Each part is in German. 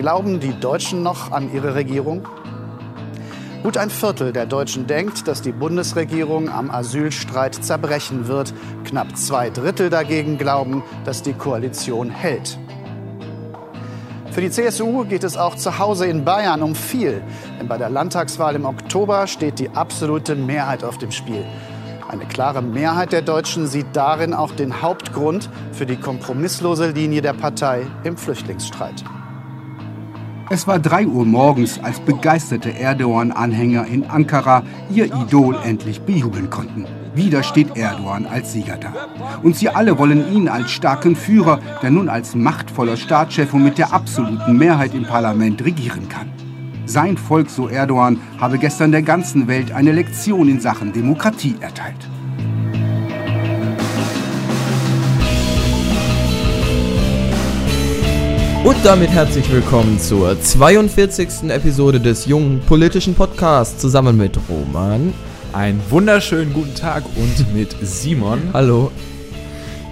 Glauben die Deutschen noch an ihre Regierung? Gut ein Viertel der Deutschen denkt, dass die Bundesregierung am Asylstreit zerbrechen wird. Knapp zwei Drittel dagegen glauben, dass die Koalition hält. Für die CSU geht es auch zu Hause in Bayern um viel. Denn bei der Landtagswahl im Oktober steht die absolute Mehrheit auf dem Spiel. Eine klare Mehrheit der Deutschen sieht darin auch den Hauptgrund für die kompromisslose Linie der Partei im Flüchtlingsstreit. Es war 3 Uhr morgens, als begeisterte Erdogan-Anhänger in Ankara ihr Idol endlich bejubeln konnten. Wieder steht Erdogan als Sieger da. Und sie alle wollen ihn als starken Führer, der nun als machtvoller Staatschef und mit der absoluten Mehrheit im Parlament regieren kann. Sein Volk, so Erdogan, habe gestern der ganzen Welt eine Lektion in Sachen Demokratie erteilt. Und damit herzlich willkommen zur 42. Episode des jungen politischen Podcasts zusammen mit Roman. Einen wunderschönen guten Tag und mit Simon. Hallo.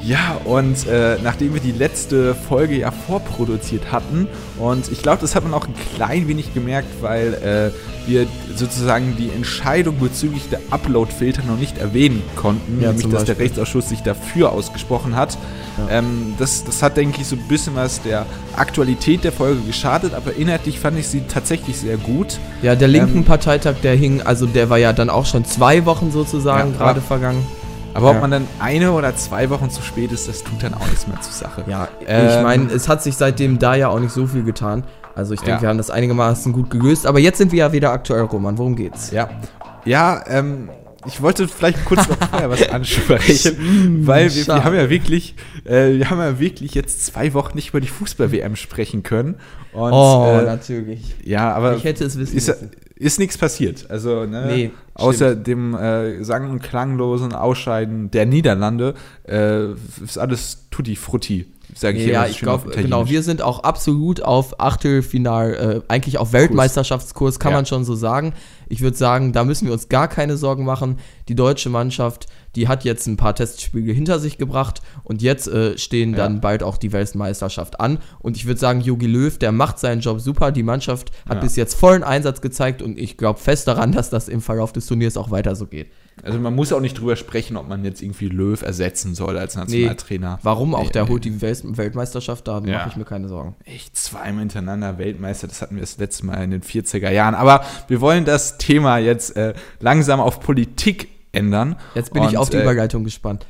Ja, und äh, nachdem wir die letzte Folge ja vorproduziert hatten, und ich glaube, das hat man auch ein klein wenig gemerkt, weil äh, wir sozusagen die Entscheidung bezüglich der Upload-Filter noch nicht erwähnen konnten, ja, nämlich dass der Rechtsausschuss sich dafür ausgesprochen hat. Ja. Ähm, das, das hat, denke ich, so ein bisschen was der Aktualität der Folge geschadet, aber inhaltlich fand ich sie tatsächlich sehr gut. Ja, der linken ähm, Parteitag, der hing, also der war ja dann auch schon zwei Wochen sozusagen ja, gerade vergangen. Aber ja. ob man dann eine oder zwei Wochen zu spät ist, das tut dann auch nichts mehr zur Sache. Ja, ähm, ich meine, es hat sich seitdem da ja auch nicht so viel getan. Also ich denke, ja. wir haben das einigermaßen gut gelöst. Aber jetzt sind wir ja wieder aktuell, Roman. Worum geht's? Ja, ja ähm, ich wollte vielleicht kurz noch vorher was ansprechen, weil wir, wir, haben ja wirklich, äh, wir haben ja wirklich jetzt zwei Wochen nicht über die Fußball-WM sprechen können. Und, oh, äh, natürlich. Ja, aber ich hätte es wissen ist, müssen. Ist nichts passiert. Also, ne, nee, außer stimmt. dem äh, sang- und klanglosen Ausscheiden der Niederlande äh, ist alles tutti frutti sage ich ja, ich glaube, genau, wir sind auch absolut auf Achtelfinal, äh, eigentlich auf Weltmeisterschaftskurs, kann ja. man schon so sagen. Ich würde sagen, da müssen wir uns gar keine Sorgen machen. Die deutsche Mannschaft, die hat jetzt ein paar Testspiele hinter sich gebracht und jetzt äh, stehen dann ja. bald auch die Weltmeisterschaft an. Und ich würde sagen, Jogi Löw, der macht seinen Job super. Die Mannschaft hat ja. bis jetzt vollen Einsatz gezeigt und ich glaube fest daran, dass das im Verlauf des Turniers auch weiter so geht. Also man muss auch nicht drüber sprechen, ob man jetzt irgendwie Löw ersetzen soll als Nationaltrainer. Nee, warum auch? Der holt die Weltmeisterschaft, da ja. mache ich mir keine Sorgen. Echt zweimal hintereinander Weltmeister, das hatten wir das letzte Mal in den 40er Jahren. Aber wir wollen das Thema jetzt äh, langsam auf Politik ändern. Jetzt bin Und, ich auf die äh, Überleitung gespannt.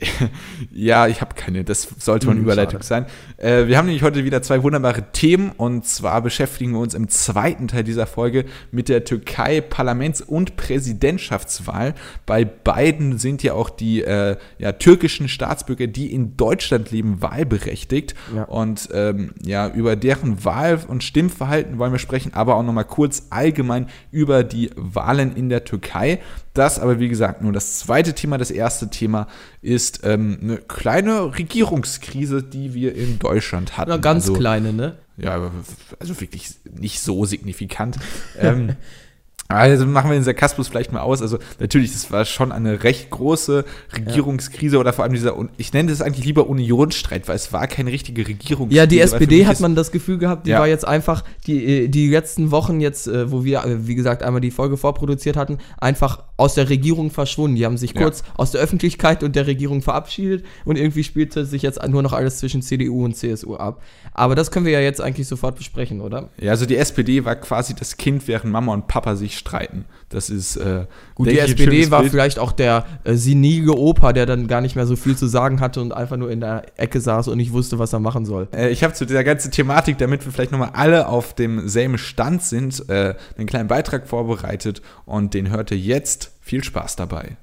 ja, ich habe keine. Das sollte man hm, Überleitung schade. sein. Äh, wir haben nämlich heute wieder zwei wunderbare Themen. Und zwar beschäftigen wir uns im zweiten Teil dieser Folge mit der Türkei-Parlaments- und Präsidentschaftswahl. Bei beiden sind ja auch die äh, ja, türkischen Staatsbürger, die in Deutschland leben, wahlberechtigt. Ja. Und ähm, ja, über deren Wahl- und Stimmverhalten wollen wir sprechen, aber auch nochmal kurz allgemein über die Wahlen in der Türkei. Das aber, wie gesagt, nur das zweite Thema. Das erste Thema ist ähm, eine kleine Regierungskrise, die wir in Deutschland hatten. Eine ganz also, kleine, ne? Ja, also wirklich nicht so signifikant. ähm, also machen wir den Sarkasmus vielleicht mal aus. Also natürlich, das war schon eine recht große Regierungskrise ja. oder vor allem dieser, ich nenne das eigentlich lieber Unionsstreit, weil es war keine richtige Regierungskrise. Ja, die SPD hat man das Gefühl gehabt, die ja. war jetzt einfach, die, äh, die letzten Wochen jetzt, äh, wo wir, äh, wie gesagt, einmal die Folge vorproduziert hatten, einfach aus der Regierung verschwunden. Die haben sich kurz ja. aus der Öffentlichkeit und der Regierung verabschiedet und irgendwie spielte sich jetzt nur noch alles zwischen CDU und CSU ab. Aber das können wir ja jetzt eigentlich sofort besprechen, oder? Ja, also die SPD war quasi das Kind, während Mama und Papa sich streiten. Das ist äh, gut. Die SPD war Bild. vielleicht auch der äh, senile Opa, der dann gar nicht mehr so viel zu sagen hatte und einfach nur in der Ecke saß und nicht wusste, was er machen soll. Äh, ich habe zu dieser ganzen Thematik, damit wir vielleicht nochmal alle auf demselben Stand sind, äh, einen kleinen Beitrag vorbereitet und den hört ihr jetzt. Viel Spaß dabei.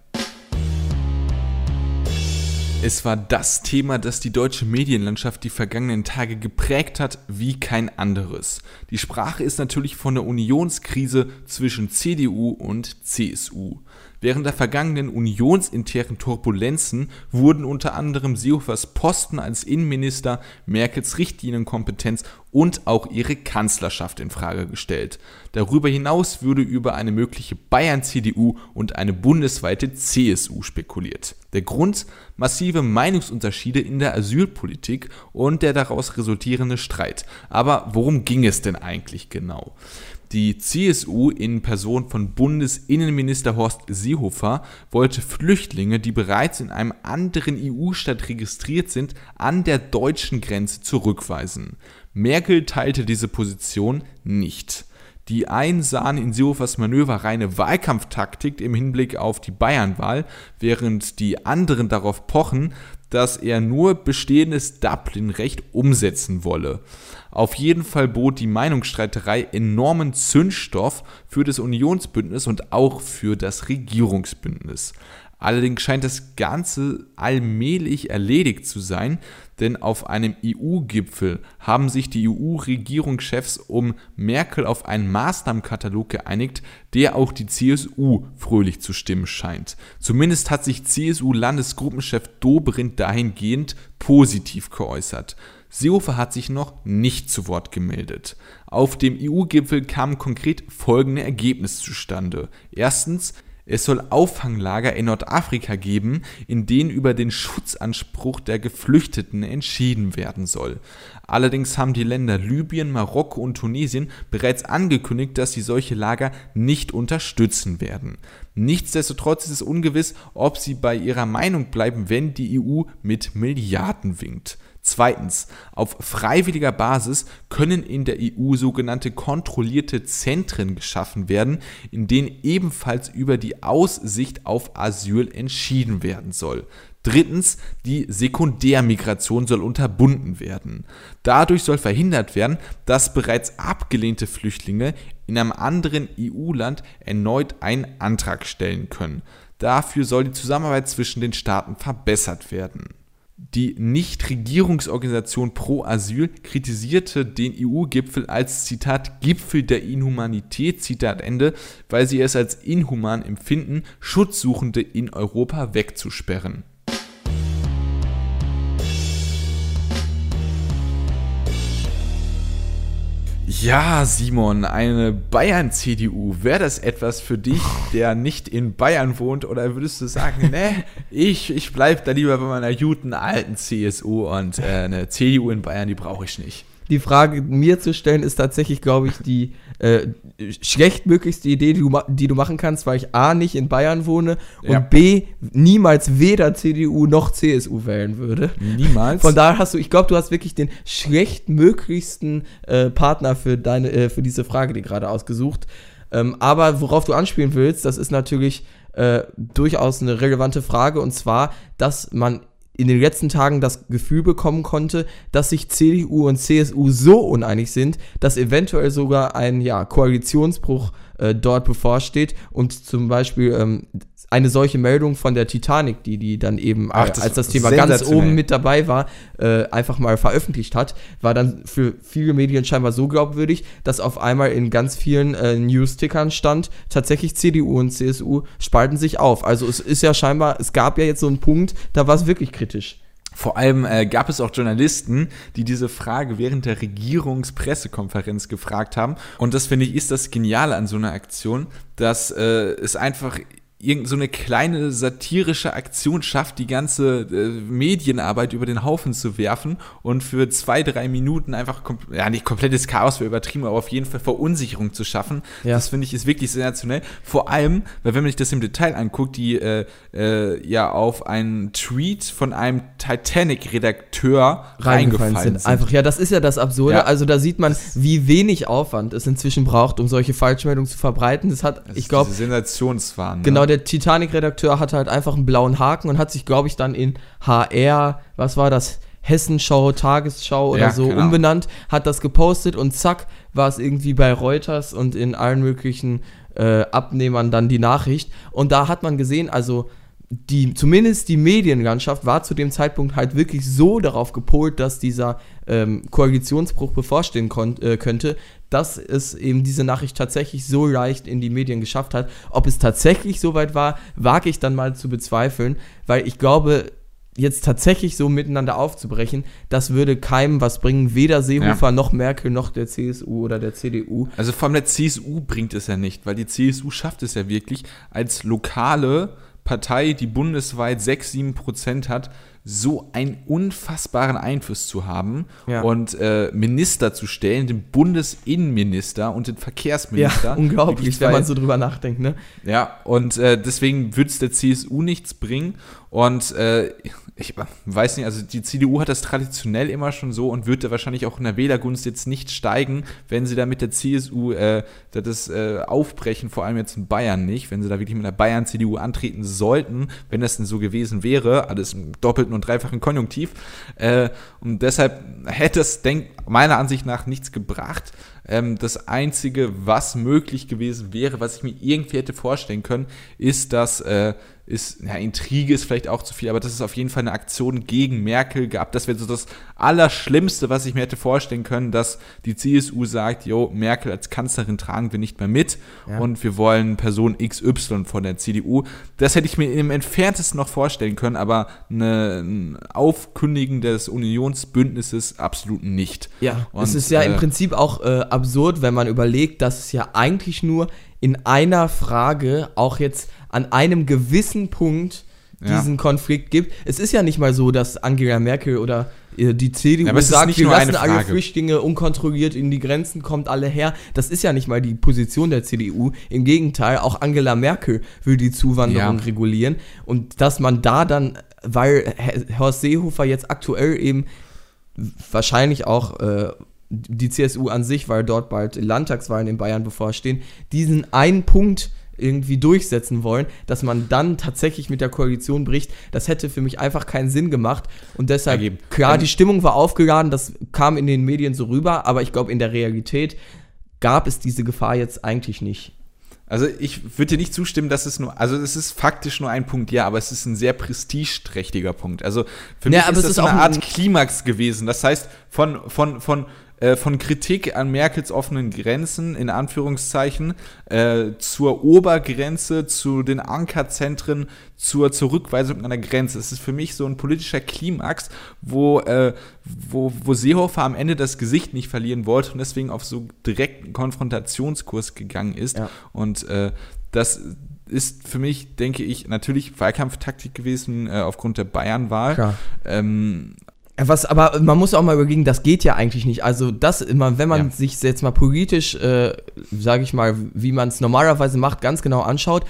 Es war das Thema, das die deutsche Medienlandschaft die vergangenen Tage geprägt hat wie kein anderes. Die Sprache ist natürlich von der Unionskrise zwischen CDU und CSU. Während der vergangenen unionsinternen Turbulenzen wurden unter anderem Seehofers Posten als Innenminister, Merkels Richtlinienkompetenz und auch ihre Kanzlerschaft in Frage gestellt. Darüber hinaus würde über eine mögliche Bayern-CDU und eine bundesweite CSU spekuliert. Der Grund? Massive Meinungsunterschiede in der Asylpolitik und der daraus resultierende Streit. Aber worum ging es denn eigentlich genau? Die CSU in Person von Bundesinnenminister Horst Seehofer wollte Flüchtlinge, die bereits in einem anderen EU-Staat registriert sind, an der deutschen Grenze zurückweisen. Merkel teilte diese Position nicht. Die einen sahen in Seehofers Manöver reine Wahlkampftaktik im Hinblick auf die Bayernwahl, während die anderen darauf pochen, dass er nur bestehendes Dublin-Recht umsetzen wolle. Auf jeden Fall bot die Meinungsstreiterei enormen Zündstoff für das Unionsbündnis und auch für das Regierungsbündnis. Allerdings scheint das Ganze allmählich erledigt zu sein, denn auf einem EU-Gipfel haben sich die EU-Regierungschefs um Merkel auf einen Maßnahmenkatalog geeinigt, der auch die CSU fröhlich zu stimmen scheint. Zumindest hat sich CSU-Landesgruppenchef Dobrindt dahingehend positiv geäußert. Seehofer hat sich noch nicht zu Wort gemeldet. Auf dem EU-Gipfel kamen konkret folgende Ergebnisse zustande. Erstens, es soll Auffanglager in Nordafrika geben, in denen über den Schutzanspruch der Geflüchteten entschieden werden soll. Allerdings haben die Länder Libyen, Marokko und Tunesien bereits angekündigt, dass sie solche Lager nicht unterstützen werden. Nichtsdestotrotz ist es ungewiss, ob sie bei ihrer Meinung bleiben, wenn die EU mit Milliarden winkt. Zweitens, auf freiwilliger Basis können in der EU sogenannte kontrollierte Zentren geschaffen werden, in denen ebenfalls über die Aussicht auf Asyl entschieden werden soll. Drittens, die Sekundärmigration soll unterbunden werden. Dadurch soll verhindert werden, dass bereits abgelehnte Flüchtlinge in einem anderen EU-Land erneut einen Antrag stellen können. Dafür soll die Zusammenarbeit zwischen den Staaten verbessert werden. Die Nichtregierungsorganisation Pro Asyl kritisierte den EU-Gipfel als Zitat Gipfel der Inhumanität, Zitat Ende, weil sie es als inhuman empfinden, Schutzsuchende in Europa wegzusperren. Ja, Simon, eine Bayern-CDU, wäre das etwas für dich, der nicht in Bayern wohnt? Oder würdest du sagen, ne, ich, ich bleibe da lieber bei meiner guten alten CSU und äh, eine CDU in Bayern, die brauche ich nicht? Die Frage mir zu stellen, ist tatsächlich, glaube ich, die äh, schlechtmöglichste Idee, die du, die du machen kannst, weil ich A nicht in Bayern wohne ja. und B niemals weder CDU noch CSU wählen würde. Niemals. Von daher hast du, ich glaube, du hast wirklich den schlechtmöglichsten äh, Partner für deine, äh, für diese Frage, die gerade ausgesucht. Ähm, aber worauf du anspielen willst, das ist natürlich äh, durchaus eine relevante Frage und zwar, dass man in den letzten Tagen das Gefühl bekommen konnte, dass sich CDU und CSU so uneinig sind, dass eventuell sogar ein ja, Koalitionsbruch äh, dort bevorsteht und zum Beispiel ähm, eine solche Meldung von der Titanic, die die dann eben, Ach, das als das Thema ganz oben mit dabei war, äh, einfach mal veröffentlicht hat, war dann für viele Medien scheinbar so glaubwürdig, dass auf einmal in ganz vielen äh, News-Tickern stand, tatsächlich CDU und CSU spalten sich auf. Also es ist ja scheinbar, es gab ja jetzt so einen Punkt, da war es wirklich kritisch. Vor allem äh, gab es auch Journalisten, die diese Frage während der Regierungspressekonferenz gefragt haben. Und das finde ich ist das Geniale an so einer Aktion, dass äh, es einfach irgend so eine kleine satirische Aktion schafft, die ganze äh, Medienarbeit über den Haufen zu werfen und für zwei, drei Minuten einfach, ja, nicht komplettes Chaos wäre übertrieben, aber auf jeden Fall Verunsicherung zu schaffen. Ja. Das finde ich ist wirklich sensationell. Vor allem, weil wenn man sich das im Detail anguckt, die äh, äh, ja auf einen Tweet von einem Titanic-Redakteur reingefallen sind. sind. Einfach, ja, das ist ja das Absurde. Ja. Also da sieht man, wie wenig Aufwand es inzwischen braucht, um solche Falschmeldungen zu verbreiten. Das hat, das ich glaube, Sensationswahn. Genau, der Titanic-Redakteur hatte halt einfach einen blauen Haken und hat sich, glaube ich, dann in HR, was war das? Hessenschau, Tagesschau oder ja, so genau. umbenannt, hat das gepostet und zack, war es irgendwie bei Reuters und in allen möglichen äh, Abnehmern dann die Nachricht. Und da hat man gesehen, also die, zumindest die Medienlandschaft war zu dem Zeitpunkt halt wirklich so darauf gepolt, dass dieser ähm, Koalitionsbruch bevorstehen äh, könnte, dass es eben diese Nachricht tatsächlich so leicht in die Medien geschafft hat. Ob es tatsächlich so weit war, wage ich dann mal zu bezweifeln, weil ich glaube, jetzt tatsächlich so miteinander aufzubrechen, das würde keinem was bringen, weder Seehofer ja. noch Merkel noch der CSU oder der CDU. Also vor allem der CSU bringt es ja nicht, weil die CSU schafft es ja wirklich als lokale Partei, die bundesweit 6, 7 Prozent hat, so einen unfassbaren Einfluss zu haben ja. und äh, Minister zu stellen, den Bundesinnenminister und den Verkehrsminister. Ja, unglaublich, wenn man so drüber nachdenkt, ne? Ja, und äh, deswegen würde es der CSU nichts bringen. Und äh, ich weiß nicht, also die CDU hat das traditionell immer schon so und wird da wahrscheinlich auch in der Wählergunst jetzt nicht steigen, wenn sie da mit der CSU äh, das äh, aufbrechen, vor allem jetzt in Bayern nicht, wenn sie da wirklich mit der Bayern-CDU antreten sollten, wenn das denn so gewesen wäre, alles im doppelten und dreifachen Konjunktiv. Äh, und deshalb hätte es, denk, meiner Ansicht nach, nichts gebracht. Ähm, das Einzige, was möglich gewesen wäre, was ich mir irgendwie hätte vorstellen können, ist, dass äh, ist, ja, Intrige ist vielleicht auch zu viel, aber das ist auf jeden Fall eine Aktion gegen Merkel gab. Das wäre so das Allerschlimmste, was ich mir hätte vorstellen können, dass die CSU sagt, jo, Merkel als Kanzlerin tragen wir nicht mehr mit ja. und wir wollen Person XY von der CDU. Das hätte ich mir im entferntesten noch vorstellen können, aber eine, ein Aufkündigen des Unionsbündnisses absolut nicht. Ja, und, es ist ja äh, im Prinzip auch äh, absurd, wenn man überlegt, dass es ja eigentlich nur in einer Frage auch jetzt an einem gewissen Punkt diesen ja. Konflikt gibt. Es ist ja nicht mal so, dass Angela Merkel oder äh, die CDU ja, sagt, wir lassen alle Flüchtlinge unkontrolliert in die Grenzen, kommt alle her. Das ist ja nicht mal die Position der CDU. Im Gegenteil, auch Angela Merkel will die Zuwanderung ja. regulieren. Und dass man da dann, weil Horst Seehofer jetzt aktuell eben wahrscheinlich auch äh, die CSU an sich, weil dort bald Landtagswahlen in Bayern bevorstehen, diesen einen Punkt irgendwie durchsetzen wollen, dass man dann tatsächlich mit der Koalition bricht, das hätte für mich einfach keinen Sinn gemacht. Und deshalb, Ergeben. klar, die Stimmung war aufgeladen, das kam in den Medien so rüber, aber ich glaube, in der Realität gab es diese Gefahr jetzt eigentlich nicht. Also ich würde dir nicht zustimmen, dass es nur, also es ist faktisch nur ein Punkt, ja, aber es ist ein sehr prestigeträchtiger Punkt. Also für mich ja, ist das ist eine Art Klimax gewesen. Das heißt, von, von, von äh, von Kritik an Merkels offenen Grenzen, in Anführungszeichen, äh, zur Obergrenze, zu den Ankerzentren, zur Zurückweisung an der Grenze. Es ist für mich so ein politischer Klimax, wo, äh, wo, wo Seehofer am Ende das Gesicht nicht verlieren wollte und deswegen auf so direkten Konfrontationskurs gegangen ist. Ja. Und äh, das ist für mich, denke ich, natürlich Wahlkampftaktik gewesen äh, aufgrund der Bayernwahl. Ähm, was, aber man muss auch mal überlegen, das geht ja eigentlich nicht. Also das immer, wenn man ja. sich jetzt mal politisch, äh, sage ich mal, wie man es normalerweise macht, ganz genau anschaut,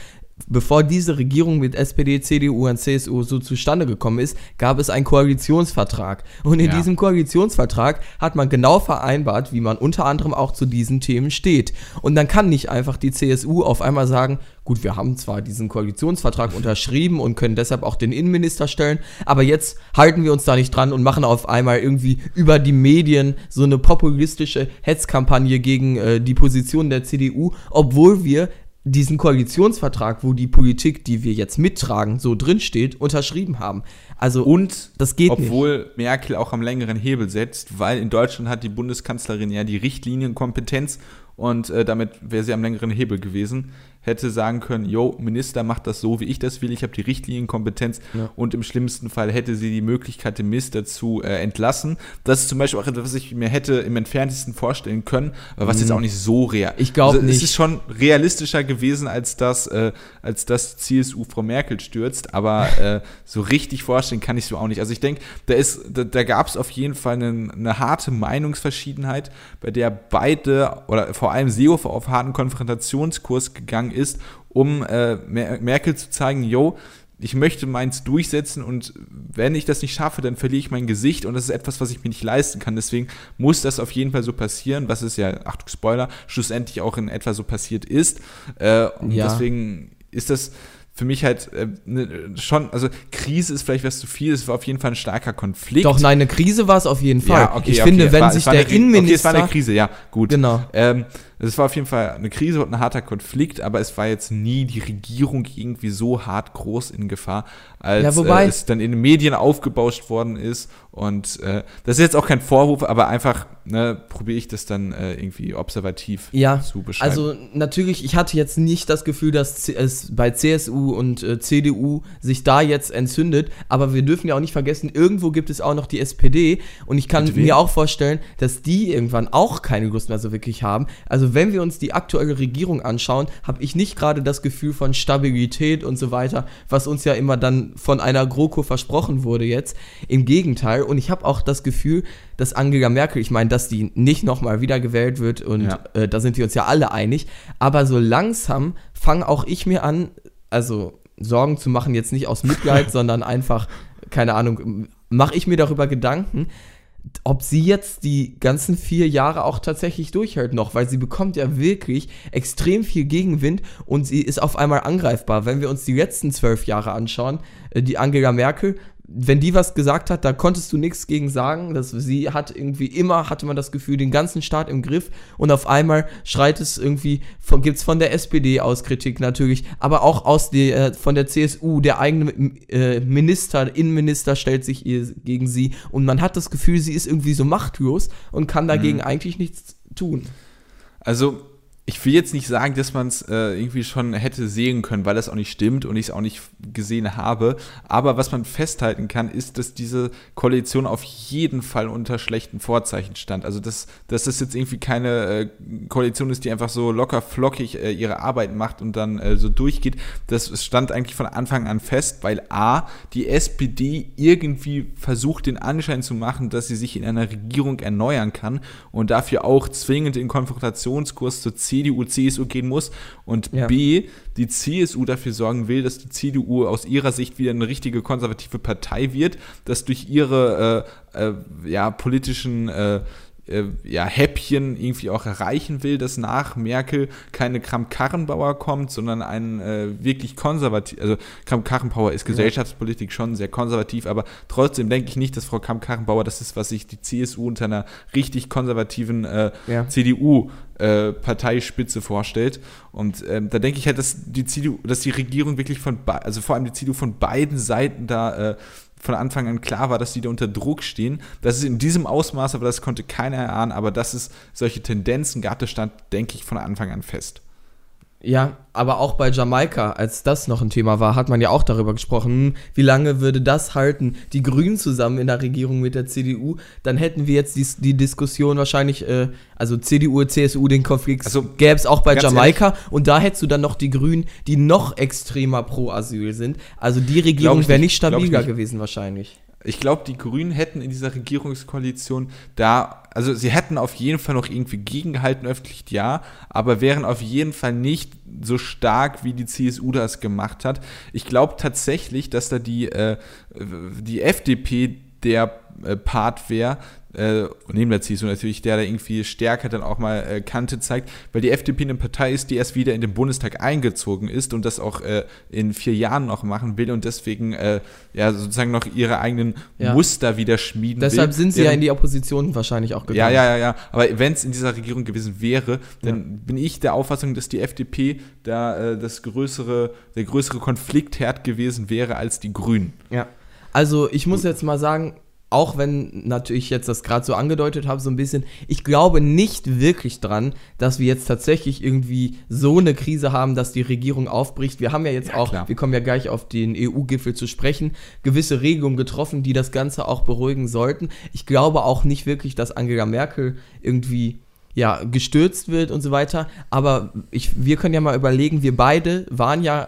bevor diese Regierung mit SPD, CDU und CSU so zustande gekommen ist, gab es einen Koalitionsvertrag. Und in ja. diesem Koalitionsvertrag hat man genau vereinbart, wie man unter anderem auch zu diesen Themen steht. Und dann kann nicht einfach die CSU auf einmal sagen, gut, wir haben zwar diesen Koalitionsvertrag unterschrieben und können deshalb auch den Innenminister stellen, aber jetzt halten wir uns da nicht dran und machen auf einmal irgendwie über die Medien so eine populistische Hetzkampagne gegen äh, die Position der CDU, obwohl wir diesen Koalitionsvertrag, wo die Politik, die wir jetzt mittragen, so drinsteht, unterschrieben haben. Also und das geht obwohl nicht. Merkel auch am längeren Hebel setzt, weil in Deutschland hat die Bundeskanzlerin ja die Richtlinienkompetenz und äh, damit wäre sie am längeren Hebel gewesen hätte sagen können, jo, Minister macht das so, wie ich das will, ich habe die Richtlinienkompetenz ja. und im schlimmsten Fall hätte sie die Möglichkeit, den Minister zu äh, entlassen. Das ist zum Beispiel auch etwas, was ich mir hätte im entferntesten vorstellen können, aber was mhm. jetzt auch nicht so real. Ich glaube also, nicht. Es ist schon realistischer gewesen, als das, äh, als das CSU Frau Merkel stürzt, aber äh, so richtig vorstellen kann ich es mir auch nicht. Also ich denke, da da, da gab es auf jeden Fall eine, eine harte Meinungsverschiedenheit, bei der beide oder vor allem Seehofer auf harten Konfrontationskurs gegangen ist, um äh, Merkel zu zeigen, yo, ich möchte meins durchsetzen und wenn ich das nicht schaffe, dann verliere ich mein Gesicht und das ist etwas, was ich mir nicht leisten kann. Deswegen muss das auf jeden Fall so passieren, was es ja, Achtung, Spoiler, schlussendlich auch in etwa so passiert ist. Äh, und ja. deswegen ist das für mich halt äh, ne, schon, also Krise ist vielleicht was zu viel, es war auf jeden Fall ein starker Konflikt. Doch, nein, eine Krise war es auf jeden Fall. Ja, okay, ich okay, finde, wenn war, sich der Innenminister. Okay, es war eine Krise, ja, gut. Genau. Ähm, es war auf jeden Fall eine Krise und ein harter Konflikt, aber es war jetzt nie die Regierung irgendwie so hart groß in Gefahr, als ja, wobei, äh, es dann in den Medien aufgebauscht worden ist. Und äh, das ist jetzt auch kein Vorwurf, aber einfach ne, probiere ich das dann äh, irgendwie observativ ja, zu beschreiben. Also natürlich, ich hatte jetzt nicht das Gefühl, dass es bei CSU und äh, CDU sich da jetzt entzündet, aber wir dürfen ja auch nicht vergessen, irgendwo gibt es auch noch die SPD und ich kann mir auch vorstellen, dass die irgendwann auch keine Lust mehr so wirklich haben. Also wenn wir uns die aktuelle Regierung anschauen, habe ich nicht gerade das Gefühl von Stabilität und so weiter, was uns ja immer dann von einer GroKo versprochen wurde jetzt. Im Gegenteil. Und ich habe auch das Gefühl, dass Angela Merkel, ich meine, dass die nicht nochmal wiedergewählt wird und ja. äh, da sind wir uns ja alle einig. Aber so langsam fange auch ich mir an, also Sorgen zu machen, jetzt nicht aus Mitleid, sondern einfach, keine Ahnung, mache ich mir darüber Gedanken, ob sie jetzt die ganzen vier Jahre auch tatsächlich durchhält noch, weil sie bekommt ja wirklich extrem viel Gegenwind und sie ist auf einmal angreifbar. Wenn wir uns die letzten zwölf Jahre anschauen, äh, die Angela Merkel wenn die was gesagt hat, da konntest du nichts gegen sagen. Das, sie hat irgendwie immer, hatte man das Gefühl, den ganzen Staat im Griff und auf einmal schreit es irgendwie, von, gibt es von der SPD aus Kritik natürlich, aber auch aus der, äh, von der CSU, der eigene äh, Minister, Innenminister stellt sich ihr, gegen sie und man hat das Gefühl, sie ist irgendwie so machtlos und kann dagegen mhm. eigentlich nichts tun. Also ich will jetzt nicht sagen, dass man es äh, irgendwie schon hätte sehen können, weil das auch nicht stimmt und ich es auch nicht gesehen habe. Aber was man festhalten kann, ist, dass diese Koalition auf jeden Fall unter schlechten Vorzeichen stand. Also, dass, dass das jetzt irgendwie keine äh, Koalition ist, die einfach so locker flockig äh, ihre Arbeit macht und dann äh, so durchgeht. Das stand eigentlich von Anfang an fest, weil A, die SPD irgendwie versucht, den Anschein zu machen, dass sie sich in einer Regierung erneuern kann und dafür auch zwingend den Konfrontationskurs zu ziehen CDU, CSU gehen muss und ja. B, die CSU dafür sorgen will, dass die CDU aus ihrer Sicht wieder eine richtige konservative Partei wird, dass durch ihre äh, äh, ja, politischen äh, ja, Häppchen irgendwie auch erreichen will, dass nach Merkel keine Kramp-Karrenbauer kommt, sondern ein äh, wirklich konservativ, also Kramp-Karrenbauer ist Gesellschaftspolitik schon sehr konservativ, aber trotzdem denke ich nicht, dass Frau Kramp-Karrenbauer das ist, was sich die CSU unter einer richtig konservativen äh, ja. CDU äh, Parteispitze vorstellt. Und ähm, da denke ich halt, dass die CDU, dass die Regierung wirklich von, also vor allem die CDU von beiden Seiten da äh, von Anfang an klar war, dass die da unter Druck stehen. Das ist in diesem Ausmaß, aber das konnte keiner erahnen, aber dass es solche Tendenzen gab, das stand, denke ich, von Anfang an fest. Ja, aber auch bei Jamaika, als das noch ein Thema war, hat man ja auch darüber gesprochen, hm, wie lange würde das halten, die Grünen zusammen in der Regierung mit der CDU, dann hätten wir jetzt die, die Diskussion wahrscheinlich, äh, also CDU, CSU, den Konflikt also, gäbe es auch bei Jamaika ehrlich, und da hättest du dann noch die Grünen, die noch extremer pro Asyl sind. Also die Regierung wäre nicht stabiler gewesen wahrscheinlich. Ich glaube, die Grünen hätten in dieser Regierungskoalition da, also sie hätten auf jeden Fall noch irgendwie gegengehalten, öffentlich ja, aber wären auf jeden Fall nicht so stark, wie die CSU das gemacht hat. Ich glaube tatsächlich, dass da die, äh, die FDP der äh, Part wäre, äh, neben der CSU natürlich, der da irgendwie stärker dann auch mal äh, Kante zeigt, weil die FDP eine Partei ist, die erst wieder in den Bundestag eingezogen ist und das auch äh, in vier Jahren noch machen will und deswegen äh, ja sozusagen noch ihre eigenen ja. Muster wieder schmieden Deshalb will. sind sie ja in die Opposition wahrscheinlich auch gegangen. Ja, ja, ja, ja. Aber wenn es in dieser Regierung gewesen wäre, dann ja. bin ich der Auffassung, dass die FDP da äh, das größere, der größere Konfliktherd gewesen wäre als die Grünen. Ja. Also ich muss jetzt mal sagen, auch wenn natürlich jetzt das gerade so angedeutet habe, so ein bisschen, ich glaube nicht wirklich dran, dass wir jetzt tatsächlich irgendwie so eine Krise haben, dass die Regierung aufbricht. Wir haben ja jetzt ja, auch, klar. wir kommen ja gleich auf den EU-Gipfel zu sprechen, gewisse Regelungen getroffen, die das Ganze auch beruhigen sollten. Ich glaube auch nicht wirklich, dass Angela Merkel irgendwie ja, gestürzt wird und so weiter. Aber ich, wir können ja mal überlegen, wir beide waren ja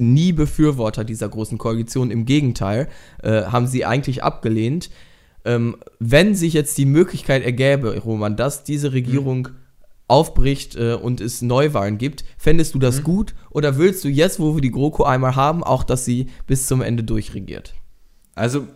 nie Befürworter dieser großen Koalition. Im Gegenteil, äh, haben sie eigentlich abgelehnt. Ähm, wenn sich jetzt die Möglichkeit ergäbe, Roman, dass diese Regierung mhm. aufbricht äh, und es Neuwahlen gibt, fändest du das mhm. gut oder willst du jetzt, wo wir die GroKo einmal haben, auch, dass sie bis zum Ende durchregiert? Also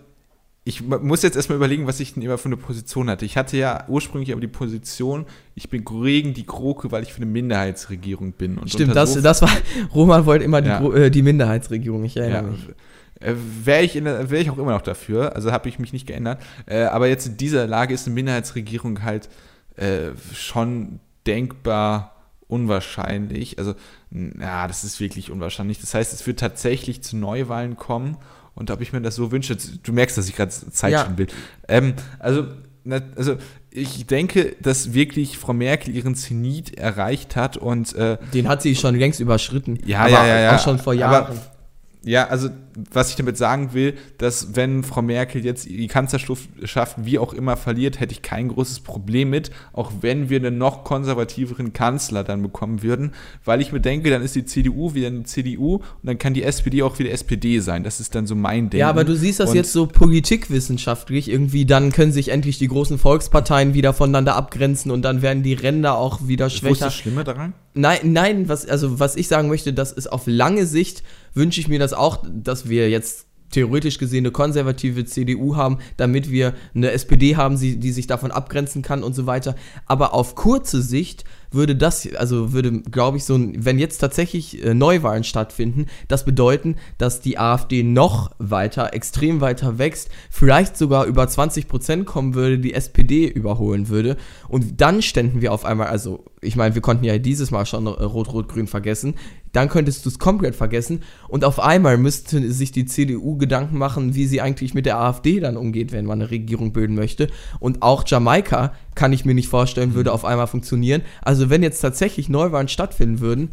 ich muss jetzt erstmal überlegen, was ich denn immer für eine Position hatte. Ich hatte ja ursprünglich aber die Position, ich bin gegen die GroKo, weil ich für eine Minderheitsregierung bin. Und Stimmt, das, das war, Roman wollte immer die, ja. äh, die Minderheitsregierung, ich erinnere ja. mich. Äh, Wäre ich, wär ich auch immer noch dafür, also habe ich mich nicht geändert. Äh, aber jetzt in dieser Lage ist eine Minderheitsregierung halt äh, schon denkbar unwahrscheinlich. Also, ja, das ist wirklich unwahrscheinlich. Das heißt, es wird tatsächlich zu Neuwahlen kommen. Und ob ich mir das so wünsche, du merkst, dass ich gerade Zeit ja. will. Ähm, also, also ich denke, dass wirklich Frau Merkel ihren Zenit erreicht hat und äh, den hat sie schon längst überschritten. Ja, ja, ja, ja. Auch schon vor Jahren. Aber ja, also was ich damit sagen will, dass wenn Frau Merkel jetzt die Kanzlerschaft wie auch immer verliert, hätte ich kein großes Problem mit, auch wenn wir einen noch konservativeren Kanzler dann bekommen würden, weil ich mir denke, dann ist die CDU wieder eine CDU und dann kann die SPD auch wieder SPD sein. Das ist dann so mein Ding. Ja, aber du siehst das und jetzt so politikwissenschaftlich irgendwie, dann können sich endlich die großen Volksparteien wieder voneinander abgrenzen und dann werden die Ränder auch wieder schwächer. Ist das Schlimme daran? Nein, nein, was, also was ich sagen möchte, das ist auf lange Sicht wünsche ich mir das auch, dass wir jetzt theoretisch gesehen eine konservative CDU haben, damit wir eine SPD haben, die, sich davon abgrenzen kann und so weiter. Aber auf kurze Sicht würde das, also würde, glaube ich, so ein, wenn jetzt tatsächlich äh, Neuwahlen stattfinden, das bedeuten, dass die AfD noch weiter, extrem weiter wächst, vielleicht sogar über 20 Prozent kommen würde, die SPD überholen würde. Und dann ständen wir auf einmal, also ich meine, wir konnten ja dieses Mal schon Rot-Rot-Grün vergessen, dann könntest du es komplett vergessen und auf einmal müsste sich die CDU Gedanken machen, wie sie eigentlich mit der AfD dann umgeht, wenn man eine Regierung bilden möchte. Und auch Jamaika kann ich mir nicht vorstellen, würde auf einmal funktionieren. Also wenn jetzt tatsächlich Neuwahlen stattfinden würden,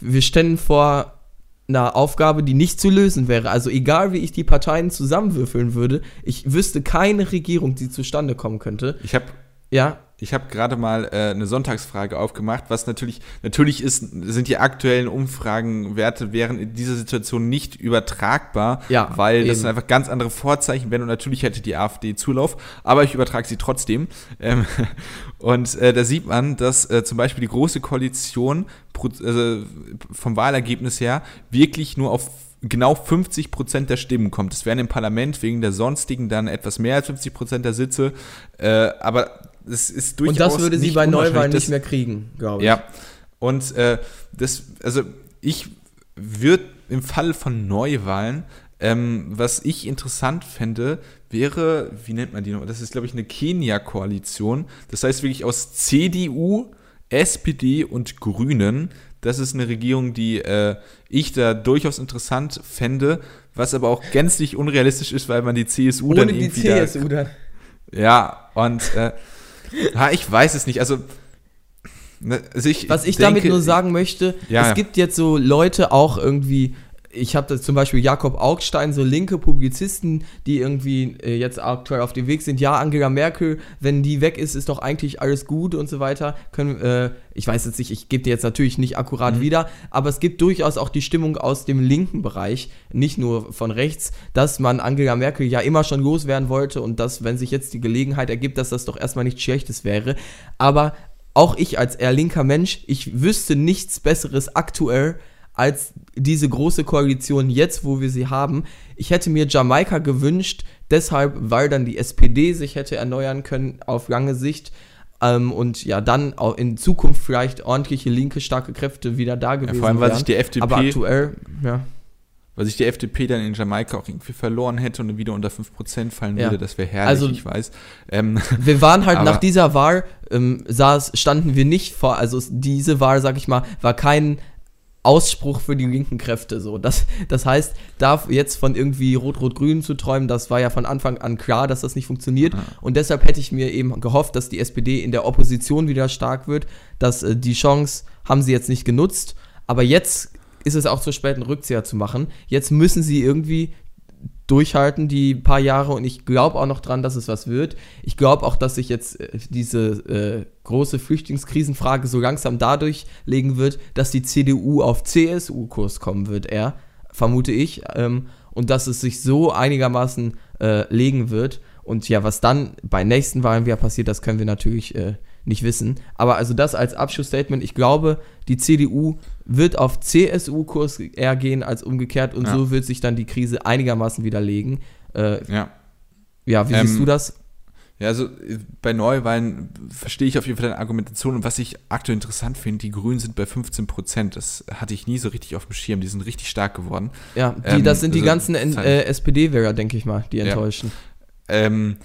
wir ständen vor einer Aufgabe, die nicht zu lösen wäre. Also egal, wie ich die Parteien zusammenwürfeln würde, ich wüsste keine Regierung, die zustande kommen könnte. Ich habe ja ich habe gerade mal äh, eine Sonntagsfrage aufgemacht, was natürlich, natürlich ist, sind die aktuellen Umfragenwerte wären in dieser Situation nicht übertragbar, ja, weil eben. das sind einfach ganz andere Vorzeichen wären und natürlich hätte die AfD Zulauf, aber ich übertrage sie trotzdem. Ähm, und äh, da sieht man, dass äh, zum Beispiel die Große Koalition also vom Wahlergebnis her wirklich nur auf genau 50 Prozent der Stimmen kommt. Es wären im Parlament wegen der sonstigen dann etwas mehr als 50 Prozent der Sitze, äh, aber es ist durchaus. Und das würde sie bei Neuwahlen nicht mehr kriegen, glaube ich. Ja. Und äh, das, also ich würde im Fall von Neuwahlen, ähm, was ich interessant fände, wäre, wie nennt man die noch? Das ist, glaube ich, eine Kenia-Koalition. Das heißt wirklich aus CDU, SPD und Grünen. Das ist eine Regierung, die äh, ich da durchaus interessant fände, was aber auch gänzlich unrealistisch ist, weil man die CSU Ohne dann irgendwie. Die CSU da, dann. Ja, und äh, Ha, ich weiß es nicht. Also, ne, also ich Was ich denke, damit nur sagen möchte, ja, es ja. gibt jetzt so Leute auch irgendwie, ich habe zum Beispiel Jakob Augstein, so linke Publizisten, die irgendwie äh, jetzt aktuell auf dem Weg sind. Ja, Angela Merkel, wenn die weg ist, ist doch eigentlich alles gut und so weiter. Können, äh, ich weiß jetzt nicht, ich gebe dir jetzt natürlich nicht akkurat mhm. wieder, aber es gibt durchaus auch die Stimmung aus dem linken Bereich, nicht nur von rechts, dass man Angela Merkel ja immer schon loswerden wollte und dass, wenn sich jetzt die Gelegenheit ergibt, dass das doch erstmal nichts Schlechtes wäre. Aber auch ich als eher linker Mensch, ich wüsste nichts Besseres aktuell, als diese große Koalition jetzt, wo wir sie haben. Ich hätte mir Jamaika gewünscht, deshalb, weil dann die SPD sich hätte erneuern können auf lange Sicht ähm, und ja, dann auch in Zukunft vielleicht ordentliche linke, starke Kräfte wieder da gewesen ja, Vor allem, weil sich die FDP. Aber aktuell, ja. Weil sich die FDP dann in Jamaika auch irgendwie verloren hätte und wieder unter 5% fallen ja. würde, das wäre herrlich, also, ich weiß. Ähm, wir waren halt nach dieser Wahl, ähm, saß, standen wir nicht vor, also diese Wahl, sag ich mal, war kein Ausspruch für die linken Kräfte. So. Das, das heißt, da jetzt von irgendwie Rot-Rot-Grün zu träumen, das war ja von Anfang an klar, dass das nicht funktioniert. Und deshalb hätte ich mir eben gehofft, dass die SPD in der Opposition wieder stark wird. Dass äh, die Chance haben sie jetzt nicht genutzt. Aber jetzt ist es auch zu spät, einen Rückzieher zu machen. Jetzt müssen sie irgendwie durchhalten, die paar Jahre. Und ich glaube auch noch dran, dass es was wird. Ich glaube auch, dass sich jetzt äh, diese äh, große Flüchtlingskrisenfrage so langsam dadurch legen wird, dass die CDU auf CSU-Kurs kommen wird, eher, vermute ich. Ähm, und dass es sich so einigermaßen äh, legen wird. Und ja, was dann bei nächsten Wahlen wieder passiert, das können wir natürlich äh, nicht wissen. Aber also das als Abschlussstatement, ich glaube, die CDU wird auf CSU-Kurs eher gehen als umgekehrt und ja. so wird sich dann die Krise einigermaßen widerlegen. Äh, ja. Ja, wie ähm, siehst du das? Ja, also bei Neuwahlen verstehe ich auf jeden Fall deine Argumentation und was ich aktuell interessant finde, die Grünen sind bei 15 Prozent. Das hatte ich nie so richtig auf dem Schirm. Die sind richtig stark geworden. Ja, die, ähm, das sind die also, ganzen äh, SPD-Wähler, denke ich mal, die enttäuschen. Ja. Ähm,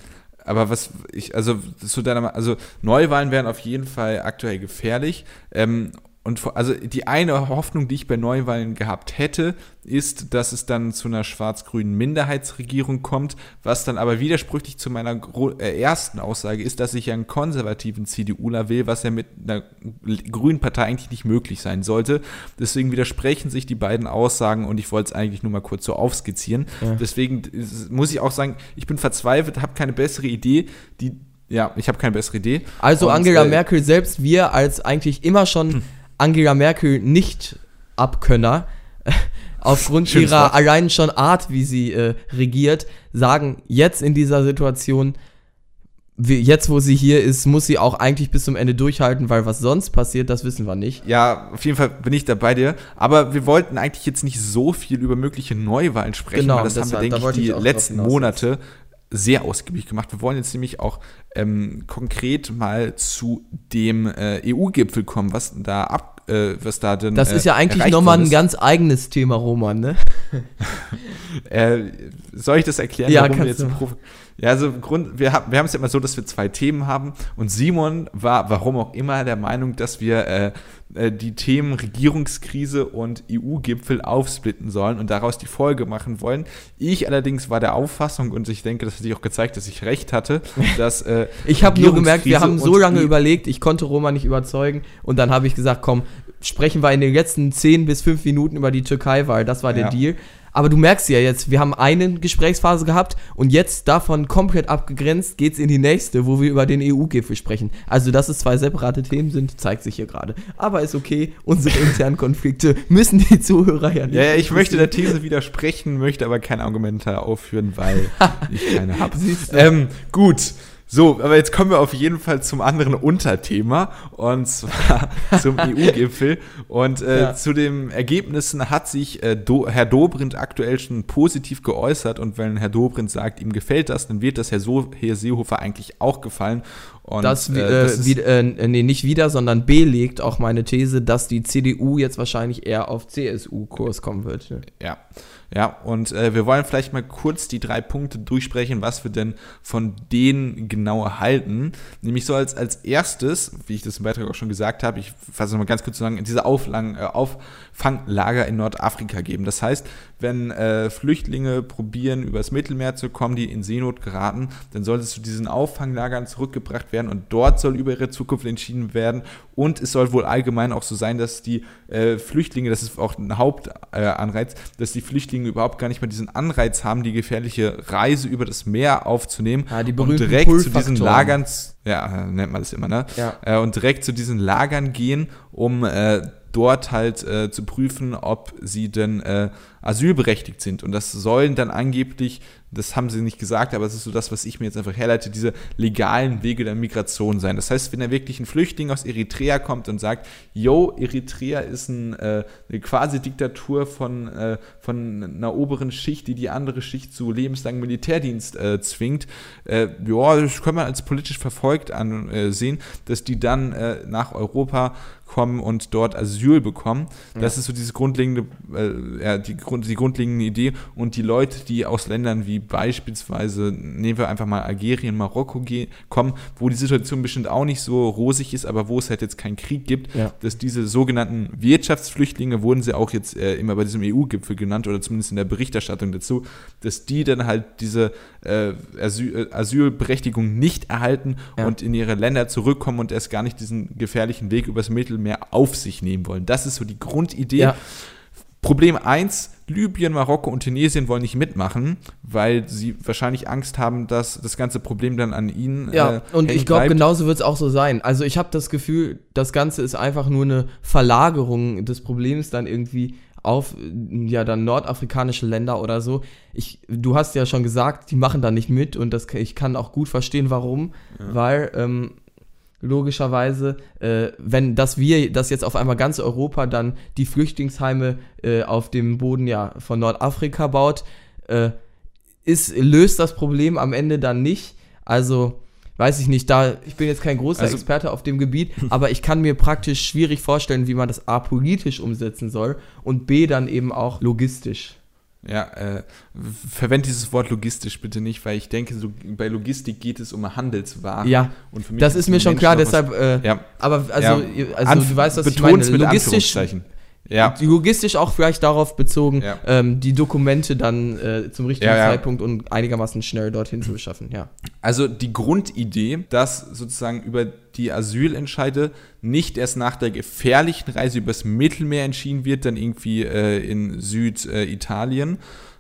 aber was ich, also zu deiner, also Neuwahlen wären auf jeden Fall aktuell gefährlich. Ähm, und also die eine Hoffnung, die ich bei Neuwahlen gehabt hätte, ist, dass es dann zu einer schwarz-grünen Minderheitsregierung kommt, was dann aber widersprüchlich zu meiner äh, ersten Aussage ist, dass ich ja einen konservativen CDUler will, was ja mit einer grünen Partei eigentlich nicht möglich sein sollte. Deswegen widersprechen sich die beiden Aussagen und ich wollte es eigentlich nur mal kurz so aufskizzieren. Ja. Deswegen muss ich auch sagen, ich bin verzweifelt, habe keine bessere Idee. Die ja, ich habe keine bessere Idee. Also und, Angela äh, Merkel selbst, wir als eigentlich immer schon hm Angela Merkel nicht Abkönner, aufgrund Schönes ihrer Wort. allein schon Art, wie sie äh, regiert, sagen jetzt in dieser Situation, wie, jetzt wo sie hier ist, muss sie auch eigentlich bis zum Ende durchhalten, weil was sonst passiert, das wissen wir nicht. Ja, auf jeden Fall bin ich da bei dir. Aber wir wollten eigentlich jetzt nicht so viel über mögliche Neuwahlen sprechen, genau, weil das haben wir, denke ich, die letzten Monate sehr ausgiebig gemacht. Wir wollen jetzt nämlich auch ähm, konkret mal zu dem äh, EU-Gipfel kommen, was da ab, äh, was da denn. Das ist ja äh, eigentlich nochmal ein ganz eigenes Thema, Roman, ne? äh, soll ich das erklären, ja, warum wir jetzt ja, also Grund, wir, haben wir haben es ja immer so, dass wir zwei Themen haben und Simon war, warum auch immer, der Meinung, dass wir äh, äh die Themen Regierungskrise und EU-Gipfel aufsplitten sollen und daraus die Folge machen wollen. Ich allerdings war der Auffassung und ich denke, das hat sich auch gezeigt, dass ich recht hatte, dass äh, Ich habe nur gemerkt, wir haben so lange überlegt, ich konnte Roman nicht überzeugen und dann habe ich gesagt, komm, sprechen wir in den letzten 10 bis 5 Minuten über die Türkei-Wahl, das war der ja. Deal. Aber du merkst ja jetzt, wir haben eine Gesprächsphase gehabt und jetzt davon komplett abgegrenzt geht es in die nächste, wo wir über den EU-Gipfel sprechen. Also, dass es zwei separate Themen sind, zeigt sich hier gerade. Aber ist okay, unsere internen Konflikte müssen die Zuhörer ja nicht. Ja, ja ich möchte der These widersprechen, möchte aber kein Argument aufführen, weil ich keine habe. Ähm, gut. So, aber jetzt kommen wir auf jeden Fall zum anderen Unterthema und zwar zum EU-Gipfel. Und äh, ja. zu den Ergebnissen hat sich äh, Do Herr Dobrindt aktuell schon positiv geäußert. Und wenn Herr Dobrindt sagt, ihm gefällt das, dann wird das Herr, so Herr Seehofer eigentlich auch gefallen. Und, das, äh, das wie, äh, nee, nicht wieder, sondern belegt auch meine These, dass die CDU jetzt wahrscheinlich eher auf CSU-Kurs kommen wird. Ja. Ja, und äh, wir wollen vielleicht mal kurz die drei Punkte durchsprechen, was wir denn von denen genau erhalten. Nämlich so als, als erstes, wie ich das im Beitrag auch schon gesagt habe, ich fasse noch mal ganz kurz zu sagen, diese Auflang, äh, Auffanglager in Nordafrika geben. Das heißt, wenn äh, Flüchtlinge probieren, übers Mittelmeer zu kommen, die in Seenot geraten, dann soll es zu diesen Auffanglagern zurückgebracht werden und dort soll über ihre Zukunft entschieden werden. Und es soll wohl allgemein auch so sein, dass die äh, Flüchtlinge, das ist auch ein Hauptanreiz, dass die Flüchtlinge überhaupt gar nicht mehr diesen Anreiz haben, die gefährliche Reise über das Meer aufzunehmen ja, die und direkt zu diesen Lagern, ja, nennt man das immer, ne? Ja. Äh, und direkt zu diesen Lagern gehen, um äh, dort halt äh, zu prüfen, ob sie denn äh, asylberechtigt sind. Und das sollen dann angeblich, das haben sie nicht gesagt, aber es ist so das, was ich mir jetzt einfach herleite, diese legalen Wege der Migration sein. Das heißt, wenn da wirklich ein Flüchtling aus Eritrea kommt und sagt, yo, Eritrea ist ein, äh, eine quasi Diktatur von, äh, von einer oberen Schicht, die die andere Schicht zu lebenslangem Militärdienst äh, zwingt, äh, ja, das kann man als politisch verfolgt ansehen, dass die dann äh, nach Europa kommen und dort Asyl bekommen. Ja. Das ist so diese grundlegende, äh, ja, die, Grund, die grundlegende Idee. Und die Leute, die aus Ländern wie beispielsweise, nehmen wir einfach mal Algerien, Marokko kommen, wo die Situation bestimmt auch nicht so rosig ist, aber wo es halt jetzt keinen Krieg gibt, ja. dass diese sogenannten Wirtschaftsflüchtlinge, wurden sie auch jetzt äh, immer bei diesem EU-Gipfel genannt oder zumindest in der Berichterstattung dazu, dass die dann halt diese äh, Asyl, äh, Asylberechtigung nicht erhalten und in ihre Länder zurückkommen und erst gar nicht diesen gefährlichen Weg übers Mittel mehr auf sich nehmen wollen. Das ist so die Grundidee. Ja. Problem 1, Libyen, Marokko und Tunesien wollen nicht mitmachen, weil sie wahrscheinlich Angst haben, dass das ganze Problem dann an ihnen. Ja, äh, und ich glaube, genauso wird es auch so sein. Also ich habe das Gefühl, das Ganze ist einfach nur eine Verlagerung des Problems dann irgendwie auf ja dann nordafrikanische Länder oder so. Ich, du hast ja schon gesagt, die machen da nicht mit und das, ich kann auch gut verstehen, warum, ja. weil ähm, logischerweise, äh, wenn dass wir, dass jetzt auf einmal ganz Europa dann die Flüchtlingsheime äh, auf dem Boden ja von Nordafrika baut, äh, ist, löst das Problem am Ende dann nicht. Also weiß ich nicht, da ich bin jetzt kein großer also, Experte auf dem Gebiet, aber ich kann mir praktisch schwierig vorstellen, wie man das A politisch umsetzen soll und B dann eben auch logistisch. Ja, äh, verwende dieses Wort logistisch bitte nicht, weil ich denke, so, bei Logistik geht es um Handelswaren. Ja, und für mich das ist mir schon klar, deshalb, äh, ja. aber also, ja. also du weißt, was ich meine. Logistisch, ja. Logistisch auch vielleicht darauf bezogen, ja. ähm, die Dokumente dann äh, zum richtigen ja, Zeitpunkt und einigermaßen schnell dorthin zu beschaffen, ja. Also die Grundidee, dass sozusagen über die Asylentscheide nicht erst nach der gefährlichen Reise übers Mittelmeer entschieden wird, dann irgendwie äh, in Süditalien, äh,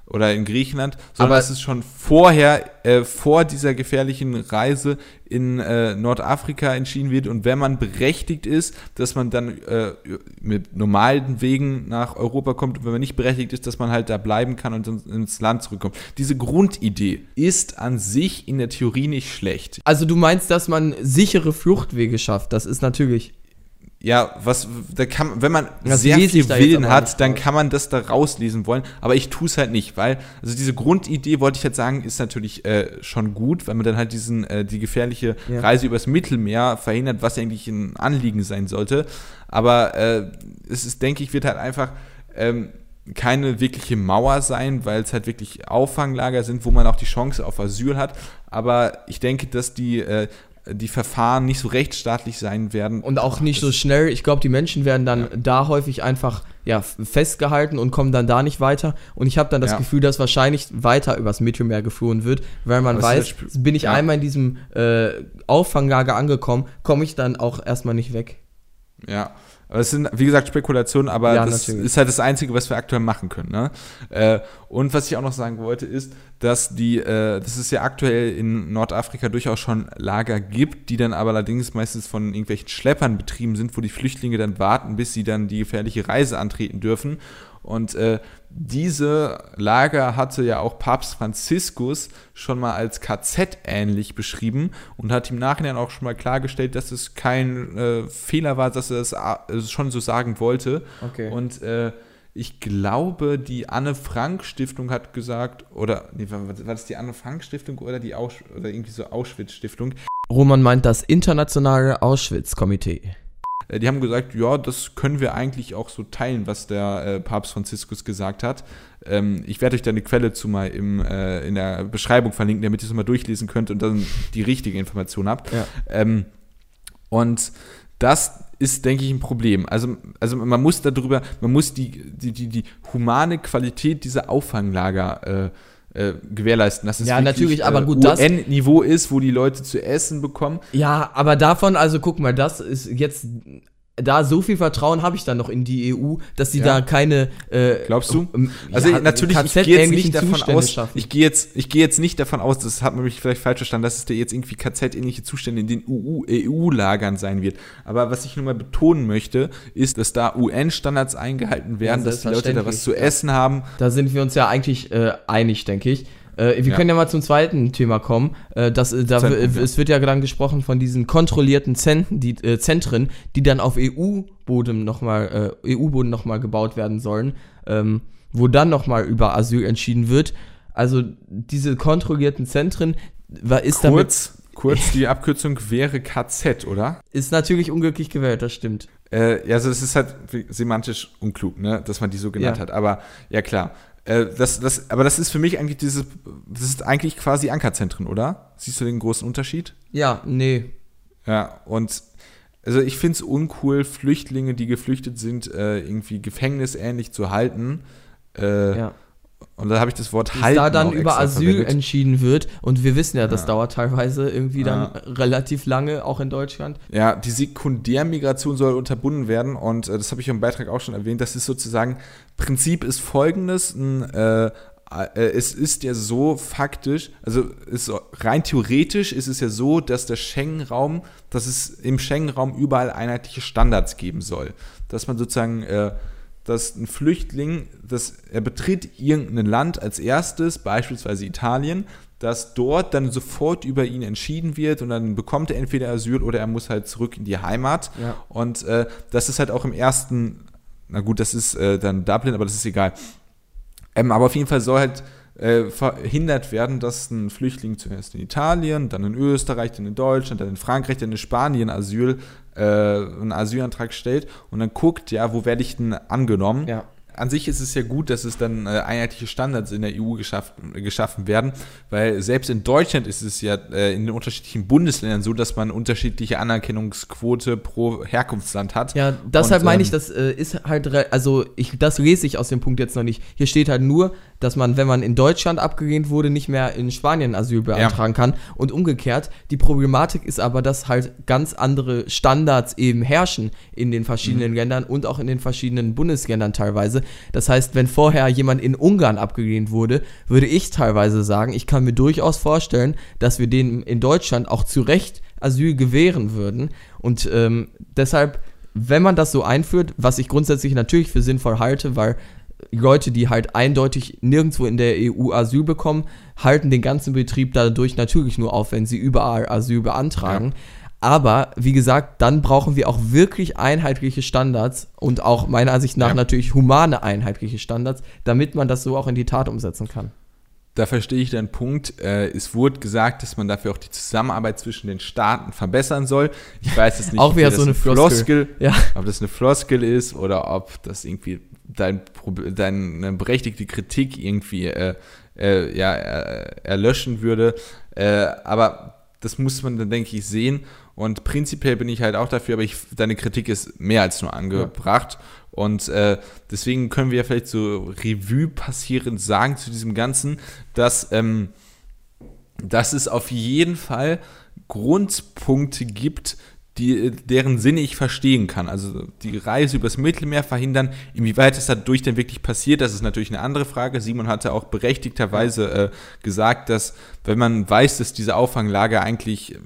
oder in Griechenland, sondern dass es schon vorher, äh, vor dieser gefährlichen Reise in äh, Nordafrika entschieden wird und wenn man berechtigt ist, dass man dann äh, mit normalen Wegen nach Europa kommt und wenn man nicht berechtigt ist, dass man halt da bleiben kann und ins Land zurückkommt. Diese Grundidee ist an sich in der Theorie nicht schlecht. Also du meinst, dass man sichere Fluchtwege schafft, das ist natürlich ja, was, da kann, wenn man das sehr viel Willen hat, dann kann man das da rauslesen wollen, aber ich tue es halt nicht, weil, also diese Grundidee, wollte ich jetzt sagen, ist natürlich äh, schon gut, weil man dann halt diesen, äh, die gefährliche ja. Reise übers Mittelmeer verhindert, was eigentlich ein Anliegen sein sollte, aber äh, es ist, denke ich, wird halt einfach, ähm, keine wirkliche Mauer sein, weil es halt wirklich Auffanglager sind, wo man auch die Chance auf Asyl hat. Aber ich denke, dass die äh, die Verfahren nicht so rechtsstaatlich sein werden. Und auch nicht so schnell. Ich glaube, die Menschen werden dann ja. da häufig einfach ja, festgehalten und kommen dann da nicht weiter. Und ich habe dann das ja. Gefühl, dass wahrscheinlich weiter übers Mittelmeer geflohen wird, weil man weiß, bin ich ja. einmal in diesem äh, Auffanglager angekommen, komme ich dann auch erstmal nicht weg. Ja. Aber es sind, wie gesagt, Spekulationen, aber ja, das natürlich. ist halt das Einzige, was wir aktuell machen können. Ne? Äh, und was ich auch noch sagen wollte, ist, dass die, äh, dass es ja aktuell in Nordafrika durchaus schon Lager gibt, die dann aber allerdings meistens von irgendwelchen Schleppern betrieben sind, wo die Flüchtlinge dann warten, bis sie dann die gefährliche Reise antreten dürfen. Und äh, diese Lager hatte ja auch Papst Franziskus schon mal als KZ ähnlich beschrieben und hat im Nachhinein auch schon mal klargestellt, dass es kein äh, Fehler war, dass er es äh, schon so sagen wollte. Okay. Und äh, ich glaube, die Anne Frank Stiftung hat gesagt, oder nee, war, war das die Anne Frank Stiftung oder die Aus oder irgendwie so Auschwitz Stiftung? Roman meint das internationale Auschwitz Komitee. Äh, die haben gesagt, ja, das können wir eigentlich auch so teilen, was der äh, Papst Franziskus gesagt hat. Ähm, ich werde euch da eine Quelle zu mal im, äh, in der Beschreibung verlinken, damit ihr es mal durchlesen könnt und dann die richtige Information habt. Ja. Ähm, und das ist, denke ich, ein Problem. Also, also man muss darüber, man muss die, die, die, die humane Qualität dieser Auffanglager äh, äh, gewährleisten, dass es ja, natürlich, aber äh, gut, UN-Niveau ist, wo die Leute zu essen bekommen. Ja, aber davon, also guck mal, das ist jetzt da so viel Vertrauen habe ich dann noch in die EU, dass sie ja. da keine. Äh, Glaubst du? Ähm, also ja, natürlich, ich gehe jetzt nicht davon aus. Ich gehe jetzt, ich gehe jetzt nicht davon aus, das hat man mich vielleicht falsch verstanden, dass es da jetzt irgendwie KZ-ähnliche Zustände in den EU-Lagern sein wird. Aber was ich nur mal betonen möchte, ist, dass da UN-Standards eingehalten werden, ja, dass die Leute da was zu essen haben. Da sind wir uns ja eigentlich äh, einig, denke ich. Äh, wir ja. können ja mal zum zweiten Thema kommen. Äh, das, äh, da, Zentren, ja. Es wird ja dann gesprochen von diesen kontrollierten Zentren, die, äh, Zentren, die dann auf EU-Boden nochmal äh, EU-Boden nochmal gebaut werden sollen, ähm, wo dann nochmal über Asyl entschieden wird. Also diese kontrollierten Zentren ist kurz, damit, kurz die Abkürzung wäre KZ, oder? Ist natürlich unglücklich gewählt, das stimmt. Äh, also es ist halt semantisch unklug, ne, dass man die so genannt ja. hat. Aber ja klar. Äh, das, das, aber das ist für mich eigentlich dieses, das ist eigentlich quasi Ankerzentren, oder? Siehst du den großen Unterschied? Ja, nee. Ja, und also ich finde es uncool, Flüchtlinge, die geflüchtet sind, äh, irgendwie gefängnisähnlich zu halten. Äh, ja. Und da habe ich das Wort halten. Da dann über Asyl verwendet. entschieden wird. Und wir wissen ja, das ja. dauert teilweise irgendwie dann ja. relativ lange, auch in Deutschland. Ja, die Sekundärmigration soll unterbunden werden. Und äh, das habe ich im Beitrag auch schon erwähnt. Das ist sozusagen, Prinzip ist folgendes. Ein, äh, äh, es ist ja so faktisch, also ist, rein theoretisch ist es ja so, dass der Schengen-Raum, dass es im Schengen-Raum überall einheitliche Standards geben soll. Dass man sozusagen äh, dass ein Flüchtling, dass er betritt irgendein Land als erstes, beispielsweise Italien, dass dort dann sofort über ihn entschieden wird und dann bekommt er entweder Asyl oder er muss halt zurück in die Heimat. Ja. Und äh, das ist halt auch im ersten, na gut, das ist äh, dann Dublin, aber das ist egal. Ähm, aber auf jeden Fall soll halt äh, verhindert werden, dass ein Flüchtling zuerst in Italien, dann in Österreich, dann in Deutschland, dann in Frankreich, dann in Spanien Asyl, äh, einen Asylantrag stellt und dann guckt, ja, wo werde ich denn angenommen? Ja. An sich ist es ja gut, dass es dann äh, einheitliche Standards in der EU geschaffen, geschaffen werden, weil selbst in Deutschland ist es ja äh, in den unterschiedlichen Bundesländern so, dass man unterschiedliche Anerkennungsquote pro Herkunftsland hat. Ja, deshalb meine ich, ähm, das äh, ist halt, also ich, das lese ich aus dem Punkt jetzt noch nicht. Hier steht halt nur, dass man, wenn man in Deutschland abgelehnt wurde, nicht mehr in Spanien Asyl beantragen ja. kann und umgekehrt. Die Problematik ist aber, dass halt ganz andere Standards eben herrschen in den verschiedenen mhm. Ländern und auch in den verschiedenen Bundesländern teilweise. Das heißt, wenn vorher jemand in Ungarn abgelehnt wurde, würde ich teilweise sagen, ich kann mir durchaus vorstellen, dass wir denen in Deutschland auch zu Recht Asyl gewähren würden. Und ähm, deshalb, wenn man das so einführt, was ich grundsätzlich natürlich für sinnvoll halte, weil Leute, die halt eindeutig nirgendwo in der EU Asyl bekommen, halten den ganzen Betrieb dadurch natürlich nur auf, wenn sie überall Asyl beantragen. Ja. Aber wie gesagt, dann brauchen wir auch wirklich einheitliche Standards und auch meiner Ansicht nach ja. natürlich humane einheitliche Standards, damit man das so auch in die Tat umsetzen kann. Da verstehe ich deinen Punkt. Äh, es wurde gesagt, dass man dafür auch die Zusammenarbeit zwischen den Staaten verbessern soll. Ich weiß es nicht, auch wieder so eine Floskel, Floskel ja. ob das eine Floskel ist oder ob das irgendwie dein, deine berechtigte Kritik irgendwie äh, äh, ja, erlöschen würde. Äh, aber das muss man dann, denke ich, sehen. Und prinzipiell bin ich halt auch dafür, aber ich, deine Kritik ist mehr als nur angebracht. Ja. Und äh, deswegen können wir vielleicht so Revue passierend sagen zu diesem Ganzen, dass, ähm, dass es auf jeden Fall Grundpunkte gibt, die, deren Sinne ich verstehen kann. Also die Reise übers Mittelmeer verhindern, inwieweit es dadurch denn wirklich passiert, das ist natürlich eine andere Frage. Simon hatte auch berechtigterweise äh, gesagt, dass wenn man weiß, dass diese Auffanglager eigentlich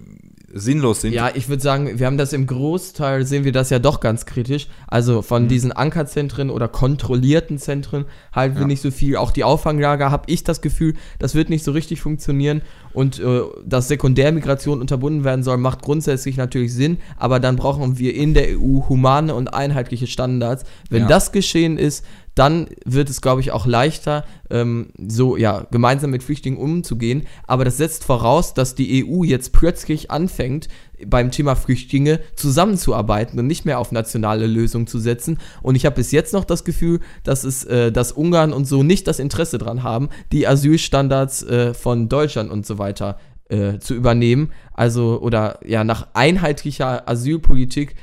sinnlos sind. Ja, ich würde sagen, wir haben das im Großteil, sehen wir das ja doch ganz kritisch. Also von mhm. diesen Ankerzentren oder kontrollierten Zentren halten ja. wir nicht so viel. Auch die Auffanglager habe ich das Gefühl, das wird nicht so richtig funktionieren. Und äh, dass Sekundärmigration unterbunden werden soll, macht grundsätzlich natürlich Sinn, aber dann brauchen wir in der EU humane und einheitliche Standards. Wenn ja. das geschehen ist, dann wird es, glaube ich, auch leichter, ähm, so ja, gemeinsam mit Flüchtlingen umzugehen. Aber das setzt voraus, dass die EU jetzt plötzlich anfängt, beim Thema Flüchtlinge zusammenzuarbeiten und nicht mehr auf nationale Lösungen zu setzen. Und ich habe bis jetzt noch das Gefühl, dass es, äh, dass Ungarn und so nicht das Interesse daran haben, die Asylstandards äh, von Deutschland und so weiter äh, zu übernehmen. Also, oder ja, nach einheitlicher Asylpolitik